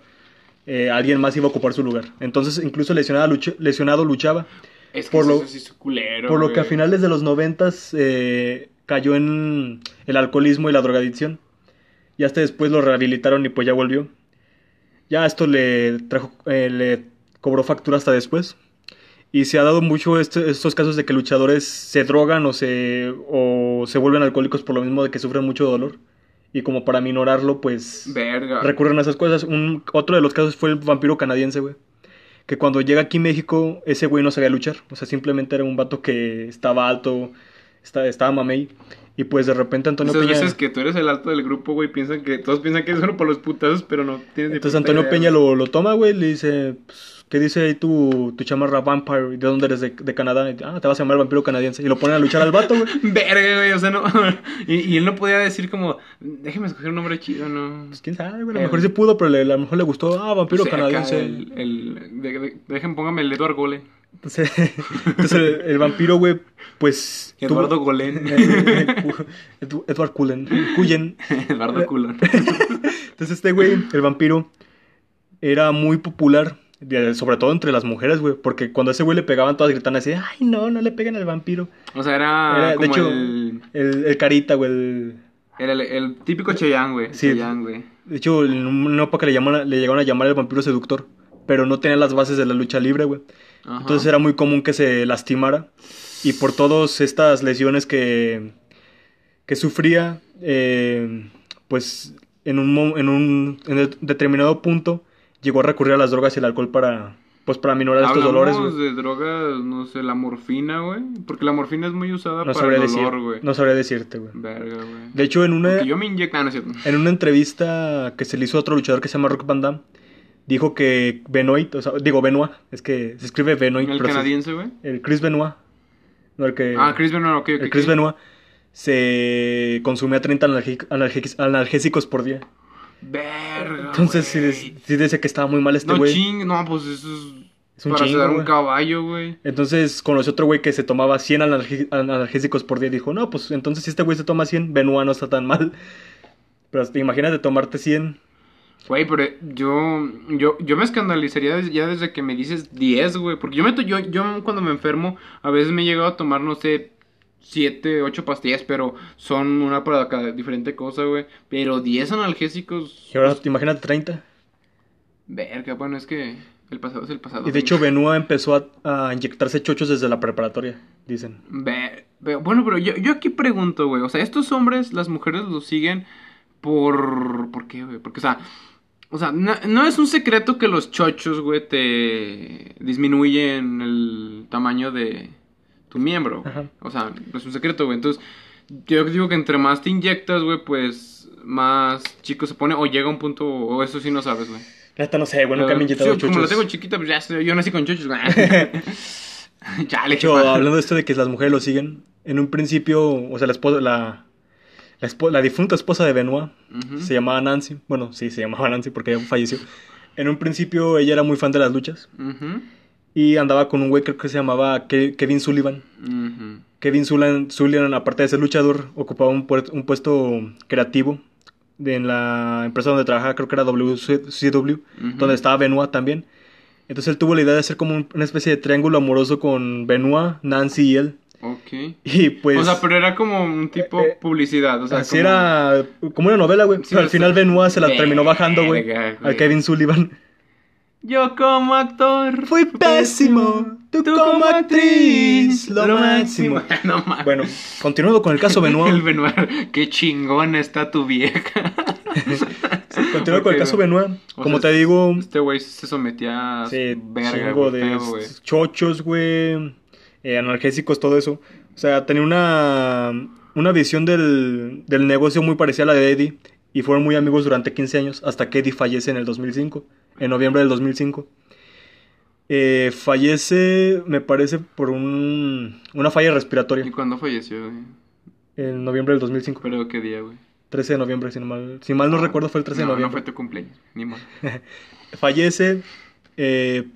eh, alguien más iba a ocupar su lugar. Entonces, incluso lesionado, luch- lesionado luchaba.
Es que
por
eso
lo-
sí es culero.
Por lo que a finales de los noventas eh, cayó en el alcoholismo y la drogadicción. Y hasta después lo rehabilitaron y pues ya volvió. Ya esto le trajo, eh, le cobró factura hasta después. Y se ha dado mucho este- estos casos de que luchadores se drogan o se, o se vuelven alcohólicos por lo mismo de que sufren mucho dolor. Y como para minorarlo, pues
Verga.
recurren a esas cosas. Un, otro de los casos fue el vampiro canadiense, güey. Que cuando llega aquí a México, ese güey no sabía luchar. O sea, simplemente era un vato que estaba alto, estaba, estaba mamey. Y pues de repente Antonio
Esas
Peña...
veces que tú eres el alto del grupo, güey, piensan que todos piensan que es solo por los putazos, pero no tienes
Entonces Antonio
idea,
Peña lo, lo toma, güey, le dice, pues, ¿qué dice ahí tu, tu chamarra Vampire? ¿De dónde eres? De, de Canadá. Y, ah, te vas a llamar vampiro canadiense. Y lo ponen a luchar al vato, güey.
Verga, güey, o sea, no. y, y él no podía decir como, déjeme escoger un nombre chido, ¿no?
Pues quién sabe, güey. A lo
El-
mejor sí pudo, pero le- a lo mejor le gustó. Ah, vampiro
Pues,
canadiense.
El, el, de- póngame el Eduardo Gole.
Entonces, entonces el, el vampiro, güey, pues... tuvo-
Eduardo Golén.
Edu- Edward Cullen. Cullen.
Eduardo Culón.
Entonces este güey, el vampiro, era muy popular, sobre todo entre las mujeres, güey, porque cuando a ese güey le pegaban todas gritaban así, ay, no, no le peguen al vampiro.
O sea, era,
Era, de hecho,
el,
el, el carita, güey, el...
era el, el típico Cheyenne, güey.
Sí.
Cheyenne, güey.
De hecho, en una época le, llaman, le llegaron a llamar el vampiro seductor, pero no tenía las bases de la lucha libre, güey. Entonces era muy común que se lastimara. Y por todas estas lesiones que, que sufría, eh, pues en un, en un en de- determinado punto llegó a recurrir a las drogas y el alcohol para, pues, para minorar estos dolores.
Hablamos
güey.
de drogas, no sé, la morfina, güey. Porque la morfina es muy usada
No
para el dolor, güey.
no sabría decirte, güey.
Verga, güey.
De hecho, en una,
Porque yo me inyecto, no cierto.
en una entrevista que se le hizo a otro luchador que se llama Rock Van Damme, dijo que Benoit, o sea, digo Benoit, es que se escribe Benoit.
El canadiense, güey.
el Chris Benoit. No, el que...
Ah, Chris Benoit, ok, ok.
El Chris
ok.
Benoit se consumía 30 analgi- analgi- analgésicos por día.
Verga.
Entonces sí,
güey.
des- sí decía que estaba muy mal este
No,
güey.
ching, no, pues eso es.
Es un
para
chingo,
un caballo, güey.
Entonces conoció otro güey que se tomaba 100 analgi- analgésicos por día y dijo, no, pues entonces si este güey se toma 100, Benoit no está tan mal. Pero te imagínate tomarte 100.
Güey, pero yo, yo, yo me escandalizaría ya desde que me dices 10, güey. Porque yo, me yo, yo cuando me enfermo, a veces me he llegado a tomar, no sé, 7, 8 pastillas, pero son una para cada diferente cosa, güey. Pero 10 analgésicos.
Y ahora te imagínate 30.
Verga, bueno, es que el pasado es el pasado.
Y de hecho Benoit empezó a, a inyectarse chochos desde la preparatoria, dicen.
Ve- ve- bueno, pero yo, yo aquí pregunto, güey. O sea, estos hombres, las mujeres los siguen por. ¿Por qué, güey? Porque, o sea. O sea, no, no es un secreto que los chochos, güey, te disminuyen el tamaño de tu miembro.
Ajá.
O sea, no es un secreto, güey. Entonces, yo digo que entre más te inyectas, güey, pues más chico se pone o llega a un punto, o eso sí no sabes, güey.
Neta no sé, güey, nunca me he
Sí,
inyectado
Como la tengo chiquita, pues ya sé, yo nací con chochos, güey. ya,
De hecho, hablando de esto de que las mujeres lo siguen, en un principio, o sea, la esposa, la, la, espo- la difunta esposa de Benoit
Ujú.
se llamaba Nancy. Bueno, sí, se llamaba Nancy porque ya falleció. En un principio ella era muy fan de las luchas
Ujú.
Y andaba con un güey creo que se llamaba Ke- Kevin Sullivan. Kevin Sullivan, Sullivan, aparte de ser luchador, ocupaba un, un puesto creativo de- en la empresa donde trabajaba, creo que era WCW, donde estaba Benoit también. Entonces él tuvo la idea de hacer como un- una especie de triángulo amoroso con Benoit, Nancy y él.
Ok.
Y pues...
o sea, pero era como un tipo
eh,
publicidad. O sea,
Así
como-
era como una novela, güey.
Sí,
Pero al final Benoit se la terminó bajando, güey. Al Kevin Sullivan.
Yo como actor.
Fui pésimo. Tú como actriz. Lo máximo.
no.
Bueno, continuando con el caso
El
Benoit.
Benoit. Qué chingón está tu vieja.
Continuando con el caso. Benoit. Como
sea,
te digo,
Este güey se sometía a
sí,
verga,
chingo
güey,
de
feo,
chochos, güey. eh, analgésicos, todo eso. O sea, tenía una, una visión del, del negocio muy parecida a la de Eddie. Y fueron muy amigos durante 15 años hasta que Eddie fallece en el 2005. En noviembre del 2005. Eh, fallece, me parece, por un, una falla
¿Y
respiratoria.
cuándo falleció, güey?
En noviembre del 2005.
¿Pero qué día, güey?
13 de noviembre, si, no mal, si mal no, recuerdo, fue el 13
no,
de
No
noviembre.
fue tu cumpleaños, ni modo.
Fallece, eh,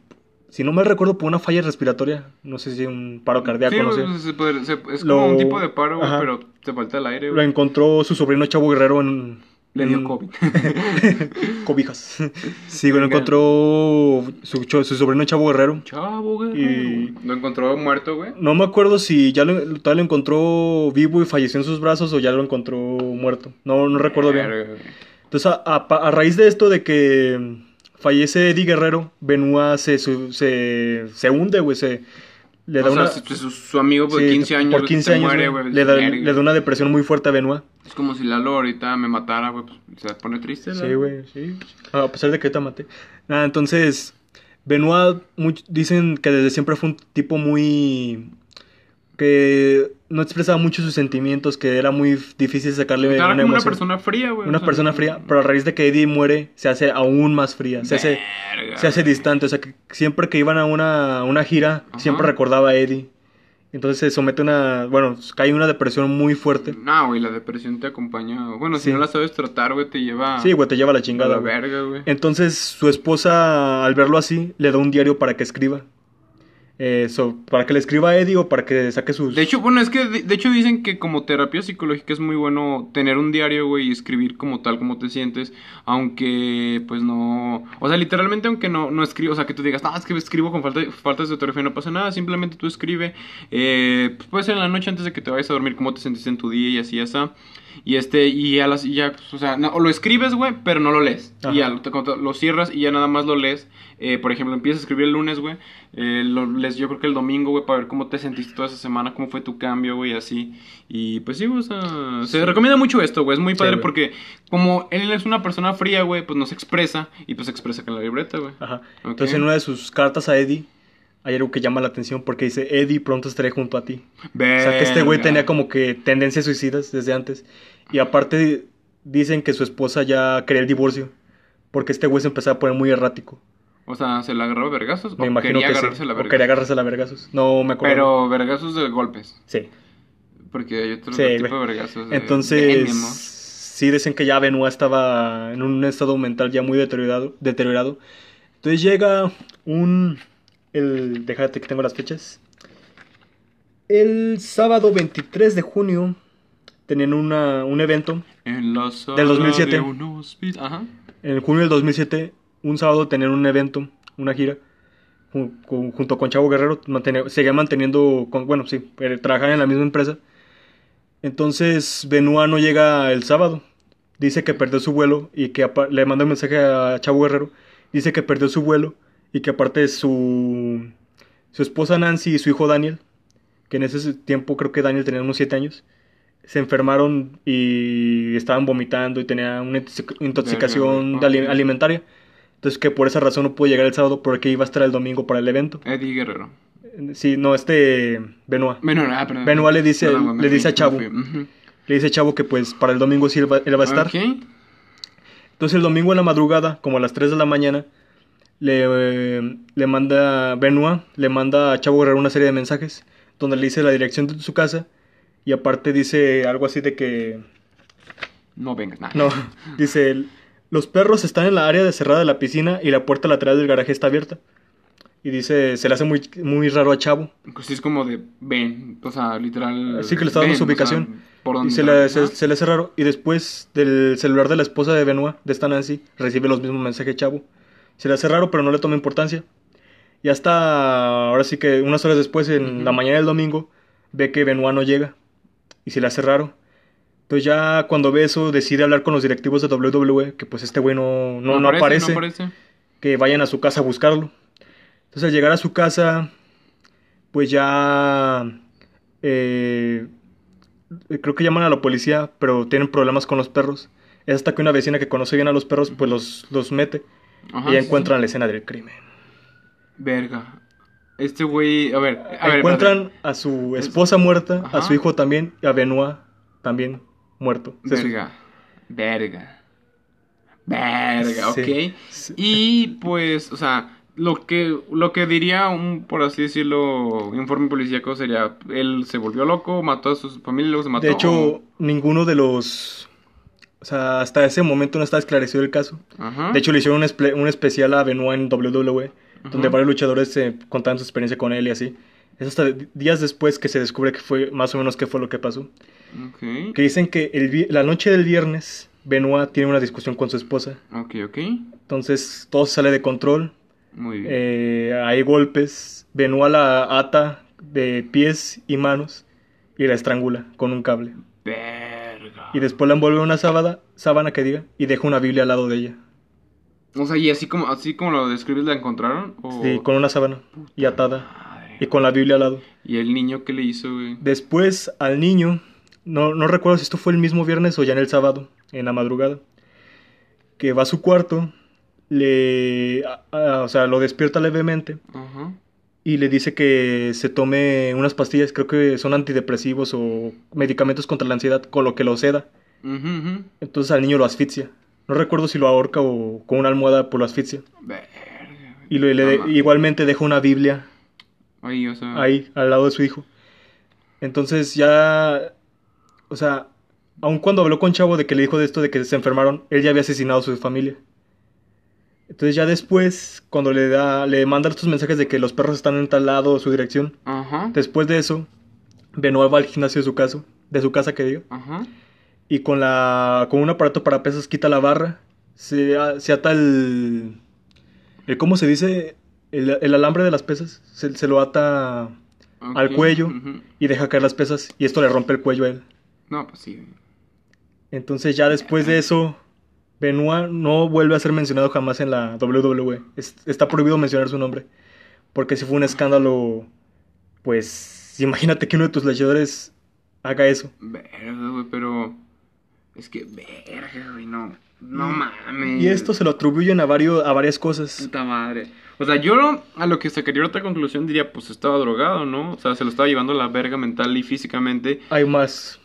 si no mal recuerdo, por una falla respiratoria. No sé si un paro cardíaco,
Sí,
no sé.
se puede- se- es
Lo-
como un tipo de paro, güey, pero te falta el aire,
Lo
güey.
encontró su sobrino Chavo Guerrero en.
Le dio COVID.
Cobijas. Sí, güey, lo
Venga.
encontró su, sobrino Chavo Guerrero.
Chavo, güey.
Y-
Lo encontró muerto, güey.
No me acuerdo si ya lo, todavía lo encontró vivo y falleció en sus brazos o ya lo encontró muerto. No, no recuerdo bien. Entonces, a, a- a raíz de esto de que fallece Eddie Guerrero, Benoit se, su- se, se hunde, güey, se... Le da
o
una...
su, su amigo por
sí,
15 años
por
güey,
15
se
años,
muere,
güey, le, da, le da una depresión muy fuerte a Benoit.
Es como si Lalo ahorita me matara, güey. Pues, se pone triste,
Sí, güey, sí. A pesar de que te maté. Nada, entonces, Benoit much- dicen que desde siempre fue un tipo muy... que no expresaba mucho sus sentimientos, que era muy difícil sacarle
Era
una
como una
emoción.
persona fría, güey.
Una
o sea,
persona fría, pero a raíz de que Eddie muere, se hace aún más fría, se hace, se hace distante, o sea, que siempre que iban a una, a una gira,
Ajá.
siempre recordaba a Eddie. Entonces se somete a una, bueno, cae una depresión muy fuerte.
No, güey, la depresión te acompaña. Bueno, si no la sabes tratar, güey, te lleva
Sí, güey, te lleva a la
a
chingada.
la
güey.
verga, güey.
Entonces su esposa, al verlo así, le da un diario para que escriba. Eh, so- para que le escriba a Eddie o para que saque sus...
De hecho, bueno, es que de, hecho dicen que como terapia psicológica es muy bueno tener un diario, güey, y escribir como tal, como te sientes, aunque pues no, o sea, literalmente aunque no, no escribo, o sea, que tú digas, no, es que escribo con falta, faltas de ortografía, no pasa nada, simplemente tú escribe, eh, pues puede ser en la noche antes de que te vayas a dormir, cómo te sentiste en tu día y así, ya está. Y este, y ya, las, y ya pues, o sea, no, o lo escribes, güey, pero no lo lees.
Ajá.
Y ya lo, te- lo cierras y ya nada más lo lees. Eh, por ejemplo, empiezas a escribir el lunes, güey. eh, lo lees yo creo que el domingo, güey, para ver cómo te sentiste toda esa semana, cómo fue tu cambio, güey, así. Y pues sí, güey, o sea, se recomienda mucho esto, güey. Es muy padre porque como él es una persona fría, güey, pues no se expresa y pues se expresa con la libreta, güey.
Ajá. Entonces en una de sus cartas a Eddie hay algo que llama la atención porque dice, Eddie, pronto estaré junto a ti. O sea que este güey tenía como que tendencias suicidas desde antes. Y aparte dicen que su esposa ya quería el divorcio. Porque este güey se empezaba a poner muy errático.
O sea, ¿se la agarraba a vergazos?
Me
o
imagino
quería
que sí.
agarrarse la
O
verga.
quería agarrarse la vergazos. No me acuerdo.
Pero vergazos de golpes.
Sí.
Porque hay otro
Sí,
tipo de vergazos. de
Entonces,
veneno.
sí dicen que ya Benoit estaba en un estado mental ya muy deteriorado. deteriorado. Entonces llega un... El, déjate que tengo las fechas. El sábado 23 de junio tenían una, un evento.
En la sala
Del 2007.
de un hospi- Ajá.
En junio del 2007, un sábado tenían un evento, una gira. ju- ju- junto con Chavo Guerrero, mantenía- seguían manteniendo, con, bueno, sí, eh, trabajaban en la misma empresa. Entonces, Benoit no llega el sábado. Dice que perdió su vuelo y que le manda un mensaje a Chavo Guerrero. Dice que perdió su vuelo y que aparte su, su esposa Nancy y su hijo Daniel, que en ese tiempo creo que Daniel tenía unos 7 años, se enfermaron y estaban vomitando y tenía una intoxic- intoxicación de alimentaria. Entonces que por esa razón no pudo llegar el sábado porque iba a estar el domingo para el evento.
Eddie Guerrero.
Sí, no, este Benoit.
Bueno, ah, perdón.
Benoit le dice-
Perdón,
le
fui,
dice a Chavo. Le dice Chavo que pues para el domingo sí él va, él va a estar.
Ok.
Entonces el domingo en la madrugada, como a las 3 de la mañana, le, eh, le manda Benoit, le manda a Chavo Guerrero una serie de mensajes donde le dice la dirección de su casa y aparte dice algo así de que
no vengas. Nah.
No, dice los perros están en la área de cerrada de la piscina y la puerta lateral del garaje está abierta. Y dice, se le hace muy, muy raro a Chavo.
Pues sí, es como de ven, o sea, literal.
Así que le está dando su
o sea,
ubicación.
por
Y
dónde
se
está,
le, se, se le hace raro. Y después del celular de la esposa de Benoit, de esta Nancy, recibe los mismos mensajes Chavo. Se le hace raro, pero no le toma importancia. Y hasta ahora sí que unas horas después, en la mañana del domingo, ve que Benoit no llega. Y se le hace raro. Entonces ya cuando ve eso, decide hablar con los directivos de WWE, que pues este güey no, no, no aparece,
No aparece.
que vayan a su casa a buscarlo. Entonces al llegar a su casa, pues ya... eh, creo que llaman a la policía, pero tienen problemas con los perros. Es hasta que una vecina que conoce bien a los perros, pues los, los mete.
Ajá,
y ya
sí,
encuentran la escena del crimen.
Verga. Este güey, a ver, a ver.
encuentran
espérate.
a su esposa muerta, a
Ajá.
su hijo también, y a Benoit también muerto.
Verga. Verga. Verga,
Sí.
ok.
Sí.
Y pues, o sea, lo que, lo que diría un, por así decirlo, informe policíaco sería, él se volvió loco, mató a su familia, luego se mató.
De hecho, ninguno de los... O sea, hasta ese momento no está esclarecido el caso.
Ajá.
De hecho, le hicieron un, especial a Benoit en WWE, donde varios luchadores se contaban su experiencia con él y así. Es hasta días después que se descubre que fue más o menos qué fue lo que pasó. Que dicen que el la noche del viernes, Benoit tiene una discusión con su esposa.
Ok, ok.
Entonces, todo sale de control.
Muy bien.
Eh, hay golpes. Benoit la ata de pies y manos y la estrangula con un cable. Y después la envuelve en una sábana, sábana que diga y deja una Biblia al lado de ella.
O sea, y así como, así como lo describes, ¿la encontraron? O...
Sí, con una sábana y atada
Madre.
y con la Biblia al lado.
¿Y el niño qué le hizo, güey?
Después al niño, no, no recuerdo si esto fue el mismo viernes o ya en el sábado, en la madrugada, que va a su cuarto, le, a- a- o sea, lo despierta levemente
Ajá.
Y le dice que se tome unas pastillas, creo que son antidepresivos o medicamentos contra la ansiedad, con lo que lo seda. Entonces al niño lo asfixia. No recuerdo si lo ahorca o con una almohada por lo asfixia.
Verga.
Y le- igualmente deja una Biblia
Ahí, o sea.
ahí, al lado de su hijo. Entonces ya, o sea, aun cuando habló con Chavo de que le dijo de esto, de que se enfermaron, él ya había asesinado a su familia. Entonces ya después, cuando le da, le manda estos mensajes de que los perros están en tal lado, su dirección,
Ajá.
después de eso, Benoit va al gimnasio de su casa, de su casa que diga,
Ajá.
y con la, con un aparato para pesas quita la barra, se, se ata el, el, ¿cómo se dice? El, el alambre de las pesas, se, se lo ata al cuello y deja caer las pesas y esto le rompe el cuello a él.
No, pues sí.
Entonces ya después de eso, Benoit no vuelve a ser mencionado jamás en la WWE. Es- está prohibido mencionar su nombre. Porque si fue un escándalo, pues imagínate que uno de tus luchadores haga eso.
Verga, güey, pero. Es que, verga, güey, no. No mames.
Mm. Y esto se lo atribuyen a, varios, a varias cosas.
Puta madre. O sea, yo a lo que sacaría otra conclusión diría, pues estaba drogado, ¿no? O sea, se lo estaba llevando la verga mental y físicamente.
Hay más.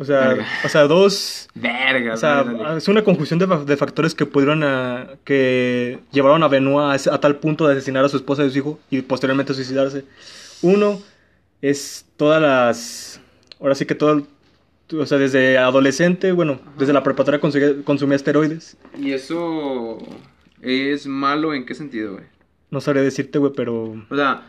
O sea,
Verga.
o sea dos...
Verga,
O sea, es una conjunción de, fa- de factores que pudieron a- que llevaron a Benoit a tal punto de asesinar a su esposa y a su hijo y posteriormente suicidarse. Uno es todas las, ahora sí que todo, o sea, desde adolescente, bueno, desde la preparatoria consumía, consumía esteroides.
¿Y eso es malo en qué sentido, güey?
No sabría decirte, güey, pero
O sea,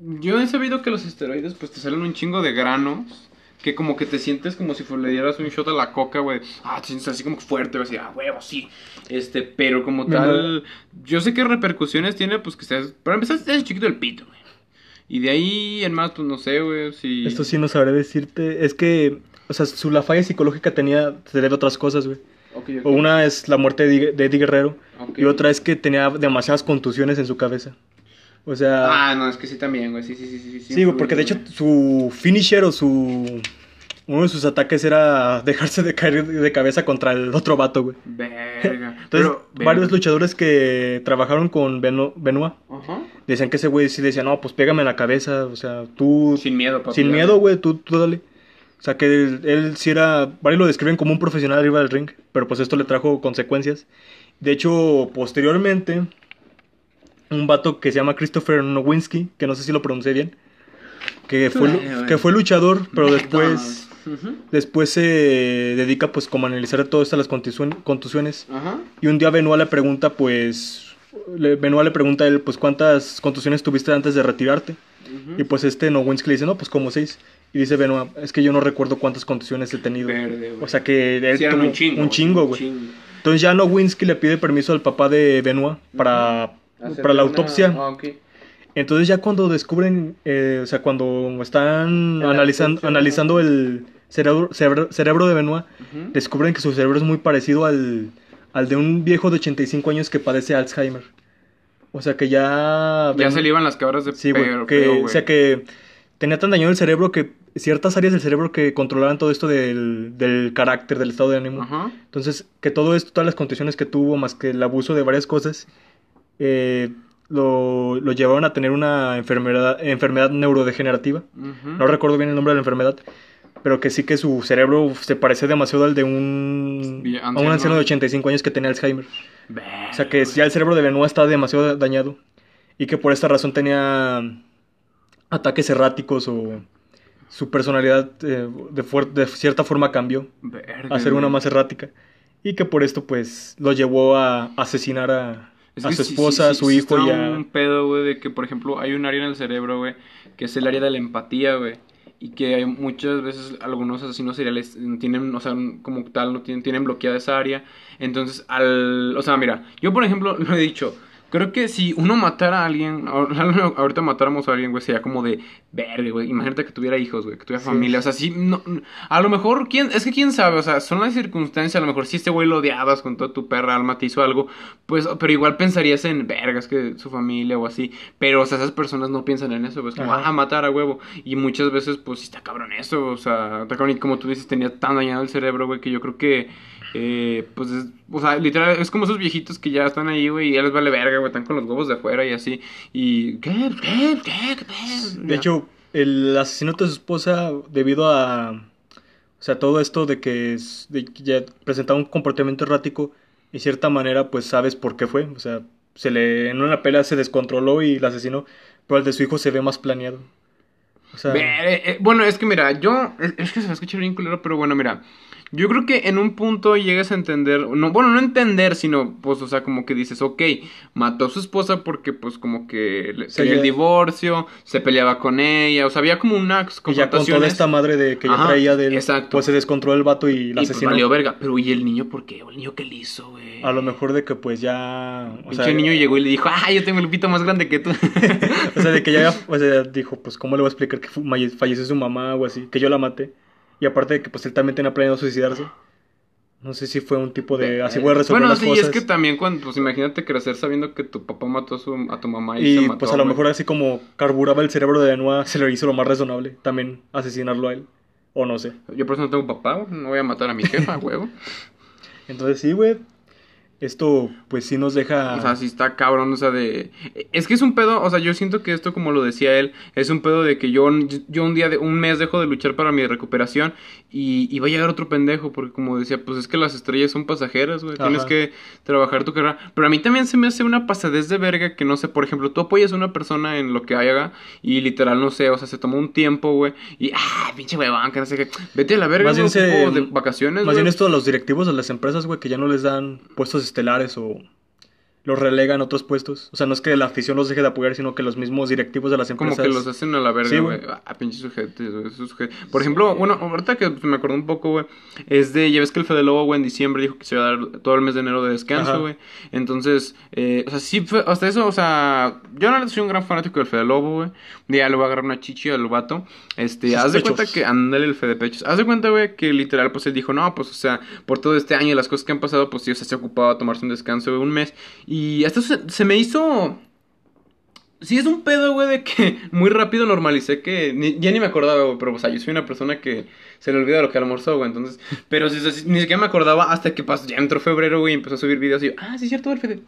yo he sabido que los esteroides pues te salen un chingo de granos. Que como que te sientes como si le dieras un shot a la coca, güey. Ah, te sientes así como fuerte, güey. Así, ah, huevo, sí. Este, pero como tal... Yo sé qué repercusiones tiene, pues que seas... Para empezar, estás chiquito el pito, güey. Y de ahí en más, pues no sé, güey, si...
esto sí no sabré decirte. Es que, o sea, su, la falla psicológica tenía, se debe a otras cosas, güey.
Ok, ok.
O Una es la muerte de, Eddie- Guerrero y otra es que tenía demasiadas contusiones en su cabeza. O sea,
Ah, no, es que sí también, güey. Sí, sí, sí, sí.
sí, güey, porque de hecho su finisher o su uno de sus ataques era dejarse de caer de cabeza contra el otro vato, güey.
Verga.
Entonces,
Pero,
varios
verga.
luchadores que trabajaron con Beno- Benoit
Ajá.
decían que ese güey sí decía, "No, pues pégame en la cabeza", o sea, tú
Sin miedo, papi.
sin miedo, güey, tú, tú dale. O sea, que él, él sí era. Varios lo describen como un profesional arriba del ring, pero pues esto le trajo consecuencias. De hecho, posteriormente, un vato que se llama Christopher Nowinski, que no sé si lo pronuncié bien, que fue,
güey.
que fue luchador, pero después. Después se dedica pues como a analizar todo esto, las contusiones. Y un día Benoit le pregunta pues... Benoit le pregunta a él pues cuántas contusiones tuviste antes de retirarte. Y pues este Nowinski le dice, no, pues como seis. Y dice Benoit, es que yo no recuerdo cuántas contusiones he tenido.
Verde,
o sea que él
Sí, eran
tuvo
un chingo.
güey. Entonces ya Nowinski le pide permiso al papá de Benoit para, para la
una-
autopsia.
Ah.
Entonces ya cuando descubren, eh, o sea, cuando están analizando, el cerebro, cerebro, cerebro de Benoit, descubren que su cerebro es muy parecido al, al de un viejo de 85 años que padece Alzheimer. O sea que ya...
Ya
Ben-
se le iban las cabras de
Sí, güey.
pero,
que-
pero,
o sea que tenía tan dañado el cerebro que ciertas áreas del cerebro que controlaban todo esto del, del carácter, del estado de ánimo.
Ajá.
Entonces, que todo esto, todas las condiciones que tuvo, más que el abuso de varias cosas, eh, lo, lo llevaron a tener una enfermedad, enfermedad neurodegenerativa. No recuerdo bien el nombre de la enfermedad, pero que sí que su cerebro se parece demasiado al de un, a un
anciano.
de 85 años que tenía Alzheimer. O sea que ya el cerebro de Benoit está demasiado dañado y que por esta razón tenía ataques erráticos o su personalidad eh, de, de cierta forma cambió a ser una más errática y que por esto pues lo llevó a asesinar a,
Es
a su esposa,
sí,
a
sí,
su
sí
hijo y a...
un pedo, güey, de que, por ejemplo, hay un área en el cerebro, güey, que es el área de la empatía, güey. Y que hay muchas veces algunos asesinos seriales tienen, o sea, como tal, no tienen, tienen bloqueada esa área. Entonces, al. O sea, mira, yo, por ejemplo, lo he dicho. Creo que si uno matara a alguien, ahor- ahorita matáramos a alguien, güey, sería como de verga, güey. Imagínate que tuviera hijos, güey, que tuviera
Sí.
familia. O sea, sí, no, a lo mejor, ¿quién, es que quién sabe, o sea, son las circunstancias. A lo mejor si este güey lo odiabas con toda tu perra alma, te hizo algo, pues, pero igual pensarías en vergas que su familia o así. Pero, o sea, esas personas no piensan en eso, pues, como,
Ajá.
ah, matar a huevo. Y muchas veces, pues, sí está cabrón eso, o sea, está cabrón. Y como tú dices, tenía tan dañado el cerebro, güey, que yo creo que, eh, pues, es- o sea, literal, es como esos viejitos que ya están ahí, güey, y ya les vale verga, güey, están con los huevos de afuera y así. Y, ¿qué? ¿Qué? ¿Qué? ¿Qué?
De hecho, el asesinato de su esposa debido a... O sea, todo esto de que, es- de que ya presentaba un comportamiento errático, y cierta manera, pues sabes por qué fue. O sea, se le, en una pelea se descontroló y la asesinó, pero el de su hijo se ve más planeado. O sea,
eh, eh, bueno, es que mira, yo. Es, es que se va a escuchar bien culero, pero bueno, mira. Yo creo que en un punto llegas a entender. No, bueno, no entender, sino, pues, o sea, como que dices, ok, mató a su esposa porque, pues, como que le-
Sí,
quería el divorcio, se peleaba con ella, o sea, había como
y ya con toda esta madre de que ya traía del...
exacto.
Pues se descontroló el vato y la
y pues
asesinó.
valió verga. Pero, ¿y el niño por qué? ¿O el niño qué le hizo, güey?
A lo mejor de que pues ya... O sea,
niño llegó y le dijo, ah, yo tengo el pito más grande que tú.
O sea, de que ya, o sea, dijo, pues, ¿cómo le voy a explicar que falleció su mamá o así? Que yo la maté. Y aparte de que, pues, él también tenía planeado suicidarse. No sé si fue un tipo de, así voy a resolver
bueno,
las
sí,
cosas.
es que también cuando, pues imagínate crecer sabiendo que tu papá mató a, su, a tu mamá y, se
Y
mató.
pues a lo mejor así como carburaba el cerebro de Benoit, se le hizo lo más razonable también asesinarlo a él. O no sé.
Yo por eso no tengo papá, no voy a matar a mi jefa, huevo.
Entonces sí, güey. Esto pues sí nos deja...
O sea, sí está cabrón, o sea, de... Es que es un pedo, o sea, yo siento que esto, como lo decía él, es un pedo de que yo, yo un día, de, un mes dejo de luchar para mi recuperación y, y va a llegar otro pendejo, porque como decía, pues es que las estrellas son pasajeras, güey, tienes que trabajar tu carrera. Pero a mí también se me hace una pasadez de verga que, no sé, por ejemplo, tú apoyas a una persona en lo que haga y literal, no sé, o sea, se tomó un tiempo, güey, y, ah, pinche huevón, que no sé qué, vete a la verga,
Más bien se-
de vacaciones,
Más bien esto a los directivos de las empresas, güey, que ya no les dan puestos estelares o los relegan a otros puestos. O sea, no es que la afición los deje de apoyar, sino que los mismos directivos de las
Como
empresas...
que los hacen a la verga,
Sí,
güey.
güey.
a pinches sujetos, güey. sujetos. Por ejemplo, bueno, ahorita que me acordé un poco, güey. Es de, ya ves que el Fede Lobo, güey, en diciembre dijo que se iba a dar todo el mes de enero de descanso, güey. Entonces, eh, o sea, sí, fue, hasta eso, o sea, yo no soy un gran fanático del Fede Lobo, güey. Día le voy a agarrar una chichi al vato. Este,
Sus
haz de cuenta que, ándale el Fede Pechos. Haz de cuenta, güey, que literal, pues él dijo, no, pues, o sea, por todo este año y las cosas que han pasado, pues sí, o sea, se ha ocupado a tomarse un descanso de un mes. Y hasta se, se me hizo. Sí, es un pedo, güey, de que muy rápido normalicé que. ni- ya ni me acordaba, güey, pero, o sea, yo soy una persona que se le olvida lo que almorzó, güey, entonces. Pero sí, sí, ni siquiera me acordaba hasta que pasó, ya entró febrero, güey, y empezó a subir videos y yo, ah, sí, es cierto, el Fede.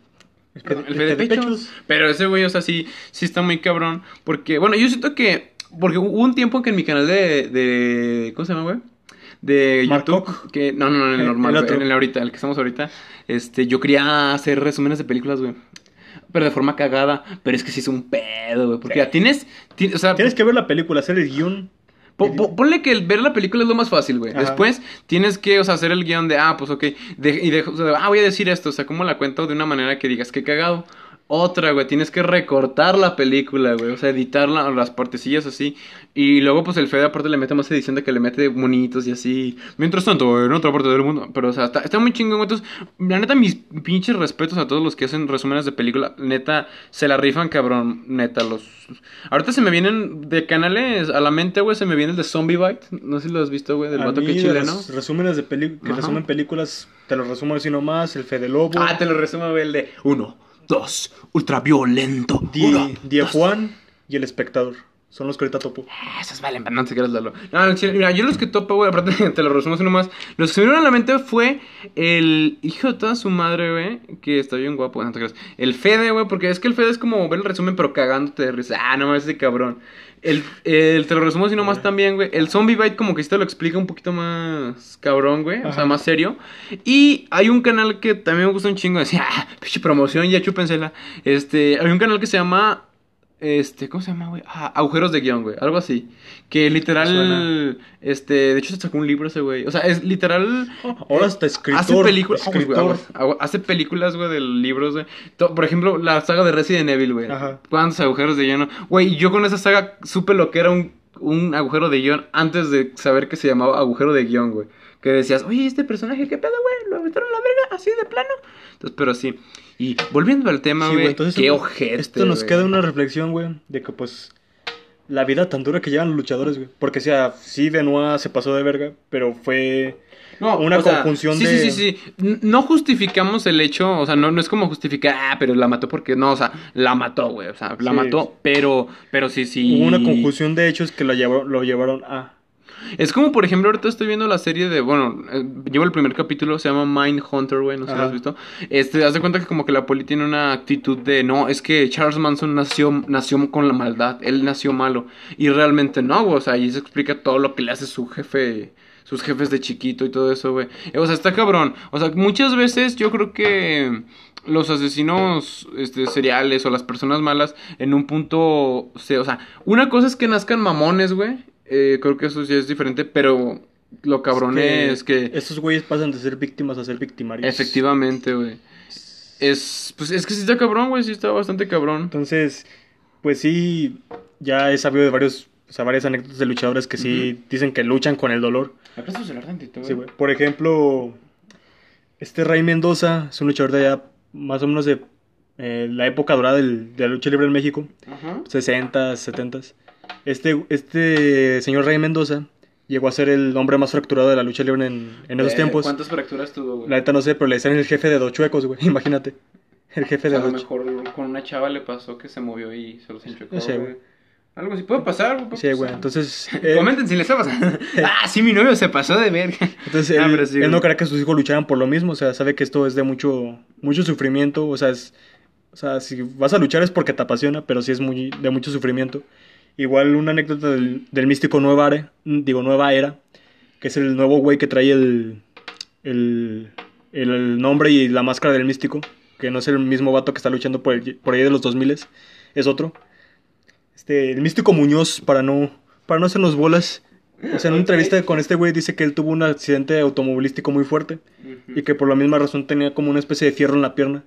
Perdón, el Fede Pechos. Pero ese güey, o sea, sí, sí está muy cabrón. Porque, bueno, yo siento que. Porque hubo un tiempo que en mi canal de. de ¿Cómo se llama, güey? De YouTube. Que, no, no, no, en el normal,
el
en el ahorita, el que estamos ahorita. Este, yo quería hacer resúmenes de películas, güey. Pero de forma cagada. Pero es que sí es un pedo, güey. Porque
Sí.
ya tienes. ti- o sea,
Tienes que ver la película, hacer el guion.
Po- po- ponle que el ver la película es lo más fácil, güey. Después tienes que, o sea, hacer el guion de, ah, pues ok, de- y de, o sea, ah, voy a decir esto, o sea, ¿cómo la cuento de una manera que digas que cagado? Otra, güey, tienes que recortar la película, güey, o sea, editarla, las partecillas así. Y luego, pues el Fede aparte le mete más edición de que le mete monitos y así. Mientras tanto, en otra parte del mundo. Pero, o sea, está, está muy chingón, güey. Entonces, la neta, mis pinches respetos a todos los que hacen resúmenes de película. Neta, se la rifan, cabrón. Neta, los. Ahorita se me vienen de canales a la mente, güey. Se me viene el de Zombie Bite. No sé si lo has visto, güey, del
A
vato que es chileno.
los resúmenes de películas, que
Ajá.
resumen películas, te lo resumo así nomás, el Fede Lobo,
Ah, te lo resumo, güey, el de uno, dos, ultraviolento.
Die, Die
dos.
Juan y El Espectador. Son los que ahorita topo.
Ah, Esas valen, no te quieras darlo. No, mira, yo los que topo, güey, aparte te lo resumo así nomás. Los que se me vinieron a la mente fue el hijo de toda su madre, güey, que está bien guapo, no te creas. El Fede, güey, porque es que el Fede es como ver el resumen, pero cagándote de risa. Ah, no, ese cabrón. El, el, te lo resumo así nomás también, güey. El Zombie Bite como que sí te lo explica un poquito más cabrón, güey. O sea, más serio. Y hay un canal que también me gusta un chingo. Decía, ah, pinche promoción, ya chúpensela. Este, hay un canal que se llama este, ¿cómo se llama, güey? Ah, agujeros de guion, güey. Algo así. Que literal,
suena.
este, de hecho se sacó un libro ese, güey. O sea, es literal.
Ahora
eh,
hasta escritor.
Hace películas. aguas, aguas, hace películas, güey, de libros, güey. Por ejemplo, la saga de Resident Evil, güey. ¿Cuántos agujeros de guion? Güey, yo con esa saga supe lo que era un, un agujero de guion antes de saber que se llamaba agujero de guion, güey. Que decías, oye, este personaje, ¿qué pedo, güey? ¿Lo aventaron a la verga? Así de plano. Entonces, pero sí. Y volviendo al tema,
Sí,
güey.
entonces
qué ojete.
Esto nos queda una reflexión, güey, de que pues la vida tan dura que llevan los luchadores, güey. Porque o sea, sí, Benoit se pasó de verga, pero fue
No,
una
o sea,
conjunción
sí,
de...
Sí, sí, sí. No justificamos el hecho, o sea, no, no es como justificar, ah, pero la mató porque no, o sea, la mató, güey, o sea, la
Sí.
mató, pero, pero sí, sí.
Hubo una conjunción de hechos que lo llevaron, lo llevaron a...
Es como, por ejemplo, ahorita estoy viendo la serie de, bueno, eh, llevo el primer capítulo, se llama Mind Hunter, güey, no sé si lo has visto. Este, haz de cuenta que como que la poli tiene una actitud de, no, es que Charles Manson nació, nació con la maldad, él nació malo. Y realmente no, güey, o sea, ahí se explica todo lo que le hace su jefe, sus jefes de chiquito y todo eso, güey. Eh, O sea, está cabrón. O sea, muchas veces yo creo que los asesinos este, seriales o las personas malas en un punto, se, o sea, una cosa es que nazcan mamones, güey. Eh, creo que eso sí es diferente, pero lo cabrón es que...
Estos güeyes pasan de ser víctimas a ser victimarios.
Efectivamente, güey. Es, pues es que sí está cabrón, güey, sí está bastante cabrón.
Entonces, pues sí, ya he sabido de varios, o sea, varias anécdotas de luchadores que sí dicen que luchan con el dolor.
¿Me prestas el celular tantito,
Sí, güey. Por ejemplo, este Rey Mendoza es un luchador de allá, más o menos de eh, la época dorada del- de la lucha libre en México,
Ajá.
60, 70. Este, este señor Rey Mendoza llegó a ser el hombre más fracturado de la lucha libre en, en esos
Eh,
tiempos.
¿Cuántas fracturas tuvo, güey?
La neta no sé, pero le decían el jefe de dos chuecos, güey. Imagínate. El jefe
a
de
lo
dos
mejor con una chava le pasó que se movió y se los enchocó,
No sé,
güey. Algo así puede pasar, güey.
Sí, güey. Entonces, eh,
Comenten si les está pasando. ah, sí, mi novio se pasó de verga.
Entonces,
Ah,
él,
sí,
no cree que sus hijos lucharan por lo mismo, o sea, sabe que esto es de mucho, mucho sufrimiento, o sea, es, o sea, si vas a luchar es porque te apasiona, pero sí es muy, de mucho sufrimiento. Igual una anécdota del, del místico Nueva Era, digo, Nueva Era, que es el nuevo güey que trae el, el, el nombre y la máscara del místico, que no es el mismo vato que está luchando por, el- por ahí de los 2000 es otro. Este, el místico Muñoz, para no, para no hacernos bolas, o sea, en una entrevista con este güey dice que él tuvo un accidente automovilístico muy fuerte y que por la misma razón tenía como una especie de fierro en la pierna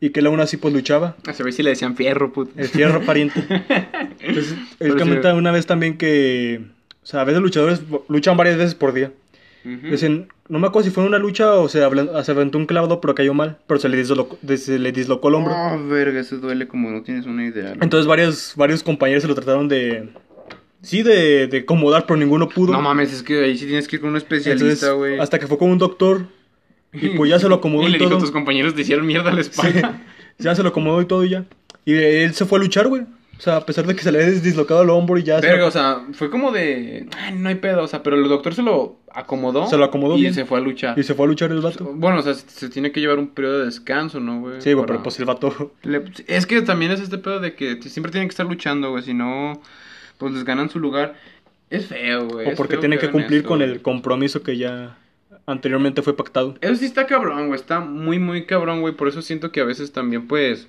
y que él aún así pues luchaba.
A saber si le decían fierro, puto.
El fierro pariente. Entonces, él
Pero sí.
comenta una vez también que, o sea, a veces luchadores luchan varias veces por día. Dicen, no me acuerdo si fue una lucha o se, aventó un clavado pero cayó mal, pero se le dislocó, se le dislocó el hombro.
Oh, verga, eso duele como no tienes una idea. ¿no?
Entonces varios, varios compañeros se lo trataron de... Sí, de, de acomodar, pero ninguno pudo.
No mames, es que ahí sí tienes que ir con un especialista, güey.
hasta que fue con un doctor y pues ya se lo acomodó
Y
y,
le dijo
todo.
a tus compañeros te hicieron mierda la
Sí,
espalda.
ya se lo acomodó y todo y ya. Y él se fue a luchar, güey. O sea, a pesar de que se le había dislocado el hombro y ya se
Verga,
lo-
o sea, fue como de. Ay, no hay pedo, o sea, pero el doctor se lo acomodó.
Se lo acomodó
Y
bien.
se fue a luchar.
y se fue a luchar el vato.
Bueno, o sea, se, se tiene que llevar un periodo de descanso, ¿no, güey?
Sí, güey,
Para-
pero pues el vato...
Le- es que también es este pedo de que siempre tienen que estar luchando, güey. Si no, pues les ganan su lugar. Es feo, güey.
O porque
feo
tiene que cumplir con el compromiso que ya anteriormente fue pactado.
Eso sí está cabrón, güey. Está muy, muy cabrón, güey. Por eso siento que a veces también, pues.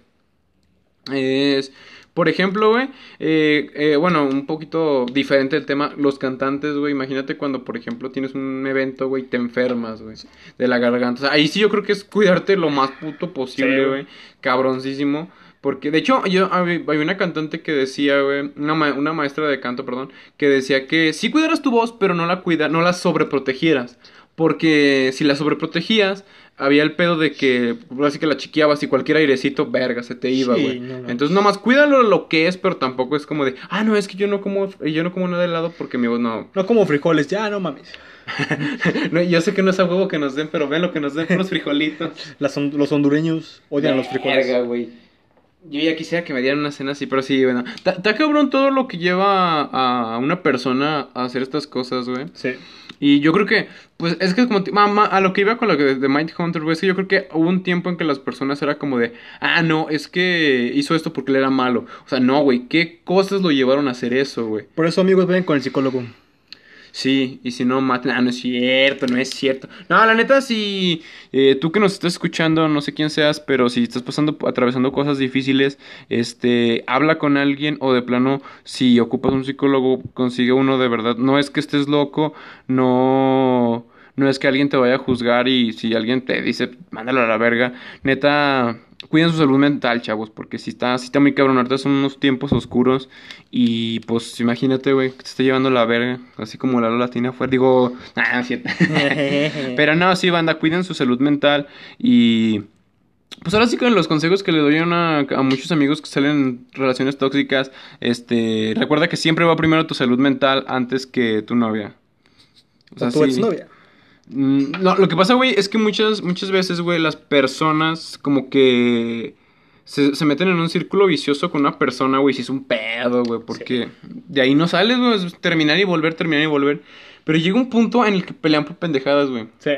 Es. Por ejemplo, güey, eh, eh, bueno, un poquito diferente el tema, los cantantes, güey, imagínate cuando, por ejemplo, tienes un evento, güey, te enfermas, güey, de la garganta. O sea, ahí sí yo creo que es cuidarte lo más puto posible,
Sí.
güey, cabroncísimo. Porque, de hecho, yo había una cantante que decía, güey, una, ma- una maestra de canto, perdón, que decía que sí cuidaras tu voz, pero no la cuida, no la sobreprotegieras. Porque si la sobreprotegías, había el pedo de que, así que la chiqueabas y cualquier airecito, verga, se te iba,
Sí,
güey.
no, no.
Entonces, nomás cuídalo lo que es, pero tampoco es como de, ah, no, es que yo no como, yo no como nada de helado porque mi voz no.
No como frijoles, ya no mames.
no yo sé que no es a huevo que nos den, pero ven lo que nos den, unos frijolitos.
Las los hondureños odian los frijoles.
Verga, güey. Yo ya quisiera que me dieran una cena así, pero sí, bueno. Está está cabrón todo lo que lleva a una persona a hacer estas cosas, güey.
Sí.
Y yo creo que, pues, es que como, ti- ma- ma- a lo que iba con lo que de Mind Hunter, güey, es que yo creo que hubo un tiempo en que las personas era como de, ah, no, es que hizo esto porque él era malo. O sea, no, güey, ¿qué cosas lo llevaron a hacer eso, güey?
Por eso, amigos, vayan con el psicólogo.
Sí, y si no, maten. No es cierto, no es cierto. No, la neta, si eh, tú que nos estás escuchando, no sé quién seas, pero si estás pasando, atravesando cosas difíciles, este, habla con alguien o de plano, si ocupas un psicólogo, consigue uno de verdad. No es que estés loco, no, no es que alguien te vaya a juzgar y si alguien te dice, mándalo a la verga. Neta, cuiden su salud mental, chavos, porque si está, si está muy cabrón, ahorita son unos tiempos oscuros y pues imagínate, güey, que te está llevando la verga, así como la Lola tiene afuera. Digo, ah, cierto. Pero no, sí, banda, cuiden su salud mental y... Pues ahora sí con los consejos que le doy a, muchos amigos que salen en relaciones tóxicas, este, recuerda que siempre va primero tu salud mental antes que tu novia.
O tu exnovia.
Mm, No, lo que pasa, güey, es que muchas, muchas veces, güey, las personas como que se, se meten en un círculo vicioso con una persona, güey, si es un pedo, güey, porque de ahí no sales, güey, es terminar y volver, terminar y volver. Pero llega un punto en el que pelean por pendejadas, güey.
Sí.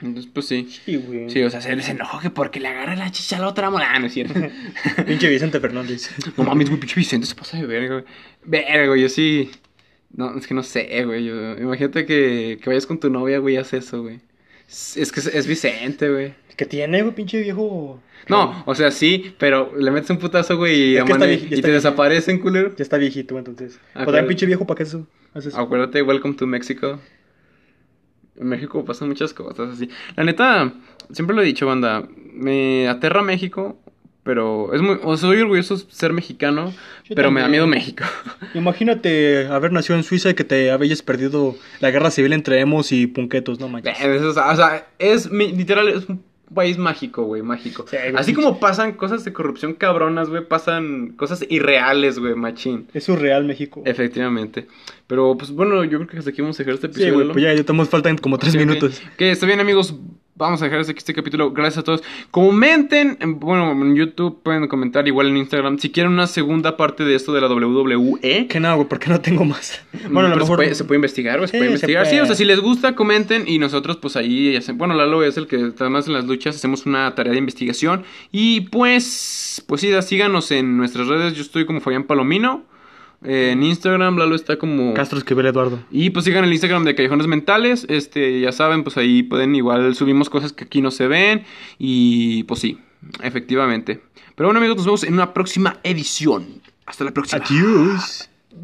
Entonces, pues sí.
Sí, güey.
Sí, o sea, se les enoja que porque le agarra la chicha a la otra mola, no es cierto.
Pinche Vicente Fernández.
no mames, güey, pinche Vicente se pasa de verga, güey. Verga, güey, yo sí. No, es que no sé, güey. yo- Imagínate que, que vayas con tu novia, güey, y haces eso, güey. Es, es que es, es Vicente, güey.
¿Qué tiene, güey, pinche viejo?
No, o sea, sí, pero le metes un putazo, güey, y,
Es que
amane- y te
vie-
desaparecen, culero.
Ya está viejito, entonces.
Ah, claro.
pinche viejo, ¿para qué eso? haces eso?
Acuérdate, welcome to Mexico. En México pasan muchas cosas así. La neta, siempre lo he dicho, banda. Me aterra México, pero es muy. O soy orgulloso de ser mexicano,
Yo
pero me da miedo México.
Imagínate haber nacido en Suiza y que te habías perdido la guerra civil entre emos y punquetos, no manches.
o sea, o sea, es literal, es un país mágico, güey, mágico.
Sí,
Así como pasan cosas de corrupción cabronas, güey, pasan cosas irreales, güey, machín.
Es surreal México.
Efectivamente. Pero, pues bueno, yo creo que hasta aquí vamos a dejar este
Sí,
episodio.
güey,
¿no?
pues ya, ya estamos faltan como tres minutos.
Que está bien, amigos. Vamos a dejar este capítulo. Gracias a todos. Comenten, en- bueno, en YouTube pueden comentar, igual en Instagram, si quieren una segunda parte de esto de la WWE.
Que no, güey, porque no tengo más. Bueno, a lo mejor.
se, puede, se puede investigar, güey, se
Sí,
puede
se
investigar. Sí, o sea, si les gusta, comenten y nosotros, pues ahí, sé- bueno, Lalo es el que además en las luchas hacemos una tarea de investigación. Y pues, pues sí, síganos en nuestras redes. Yo estoy como Fabián Palomino. Eh, en Instagram, Lalo está como.
Castro Esquivel Eduardo.
Y pues sigan el Instagram de Callejones Mentales. Este, ya saben, pues ahí pueden igual subimos cosas que aquí no se ven. Y pues sí, efectivamente. Pero bueno, amigos, nos vemos en una próxima edición. Hasta la próxima.
Adiós.